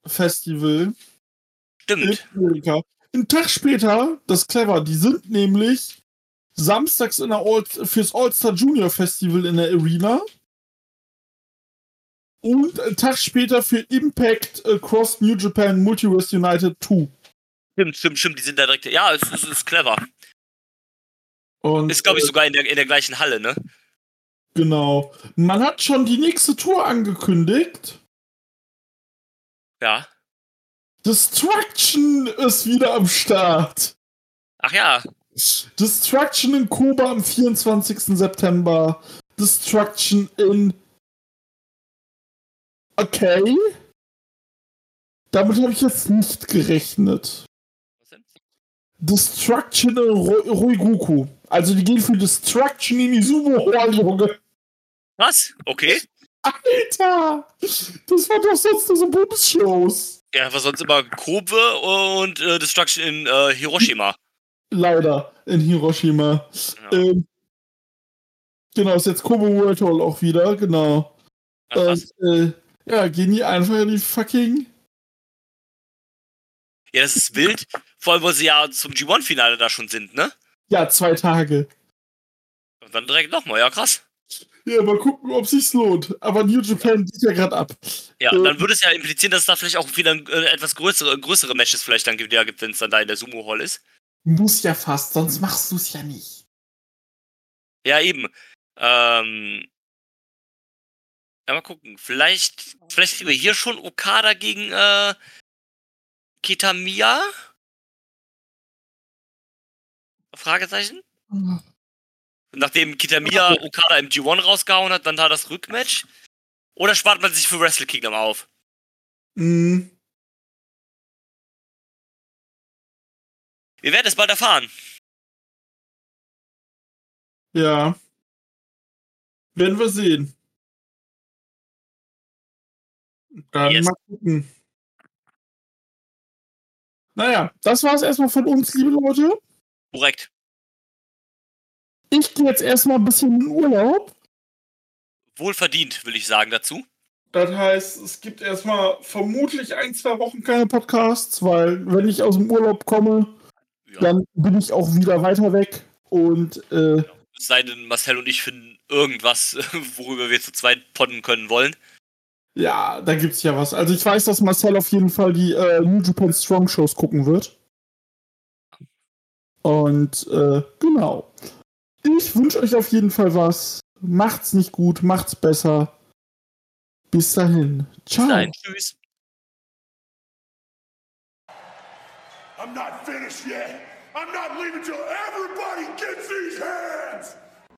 [SPEAKER 2] Festival in
[SPEAKER 3] Stimmt.
[SPEAKER 2] Amerika. Einen Tag später, das ist clever, die sind nämlich samstags in der All fürs All-Star Junior Festival in der Arena. Und einen Tag später für Impact Across New Japan Multiverse United 2.
[SPEAKER 3] Stimmt, stimmt, stimmt. Die sind da direkt. Ja, es ist, es ist clever.
[SPEAKER 2] Und,
[SPEAKER 3] Ist, glaube ich,
[SPEAKER 2] äh,
[SPEAKER 3] sogar in der, in der gleichen Halle, ne?
[SPEAKER 2] Genau. Man hat schon die nächste Tour angekündigt.
[SPEAKER 3] Ja.
[SPEAKER 2] Destruction ist wieder am Start.
[SPEAKER 3] Ach ja.
[SPEAKER 2] Destruction in Kuba am 24. September. Destruction in. Okay. Damit habe ich jetzt nicht gerechnet.
[SPEAKER 3] Was denn?
[SPEAKER 2] Destruction in Roiguku. Also die gehen für Destruction in Izumo Hall, Junge.
[SPEAKER 3] Was? Okay.
[SPEAKER 2] Alter! Das war doch sonst nur so Bums-Shows.
[SPEAKER 3] Ja, war sonst immer Kobe und äh, Destruction in äh, Hiroshima.
[SPEAKER 2] Leider in Hiroshima.
[SPEAKER 3] Ja.
[SPEAKER 2] Ähm, genau, ist jetzt Kobe World Hall auch wieder, genau.
[SPEAKER 3] Ach,
[SPEAKER 2] äh, ja, gehen die einfach in die fucking.
[SPEAKER 3] Ja, das ist wild. Vor allem, weil sie ja zum G1-Finale da schon sind, ne?
[SPEAKER 2] Ja, zwei Tage.
[SPEAKER 3] Und dann direkt nochmal, ja krass.
[SPEAKER 2] Ja, mal gucken, ob sich's lohnt. Aber New Japan geht ja gerade ab.
[SPEAKER 3] Ja,
[SPEAKER 2] Äh,
[SPEAKER 3] dann würde es ja implizieren, dass es da vielleicht auch wieder äh, etwas größere, größere Matches vielleicht dann wieder gibt, wenn es dann da in der Sumo Hall ist.
[SPEAKER 2] Muss ja fast, sonst machst du's ja nicht.
[SPEAKER 3] Ja, eben. Ähm. Ja, mal gucken. Vielleicht, vielleicht kriegen wir hier schon Okada gegen äh, Kitamiya? Fragezeichen? Nachdem Kitamiya Okada im G1 rausgehauen hat, dann da das Rückmatch? Oder spart man sich für Wrestle Kingdom auf?
[SPEAKER 2] Mhm.
[SPEAKER 3] Wir werden es bald erfahren.
[SPEAKER 2] Ja. Werden wir sehen. Dann
[SPEAKER 3] Yes.
[SPEAKER 2] mal gucken. Naja, das war's erstmal von uns, liebe Leute.
[SPEAKER 3] Korrekt.
[SPEAKER 2] Ich gehe jetzt erstmal ein bisschen in Urlaub.
[SPEAKER 3] Wohlverdient, will ich sagen dazu.
[SPEAKER 2] Das heißt, es gibt erstmal vermutlich ein, zwei Wochen keine Podcasts, weil wenn ich aus dem Urlaub komme,
[SPEAKER 3] Ja.
[SPEAKER 2] dann bin ich auch wieder weiter weg. Und äh,
[SPEAKER 3] Es sei denn, Marcel und ich finden irgendwas, worüber wir zu zweit podden können wollen.
[SPEAKER 2] ja, da gibt's ja was. Also ich weiß, dass Marcel auf jeden Fall die äh, New Japan Strong Shows gucken wird. Und äh, genau. Ich wünsche euch auf jeden Fall was. Macht's nicht gut, macht's besser. Bis dahin. Ciao.
[SPEAKER 3] Nein, tschüss.
[SPEAKER 4] I'm not finished yet. I'm not leaving till everybody gets these hands!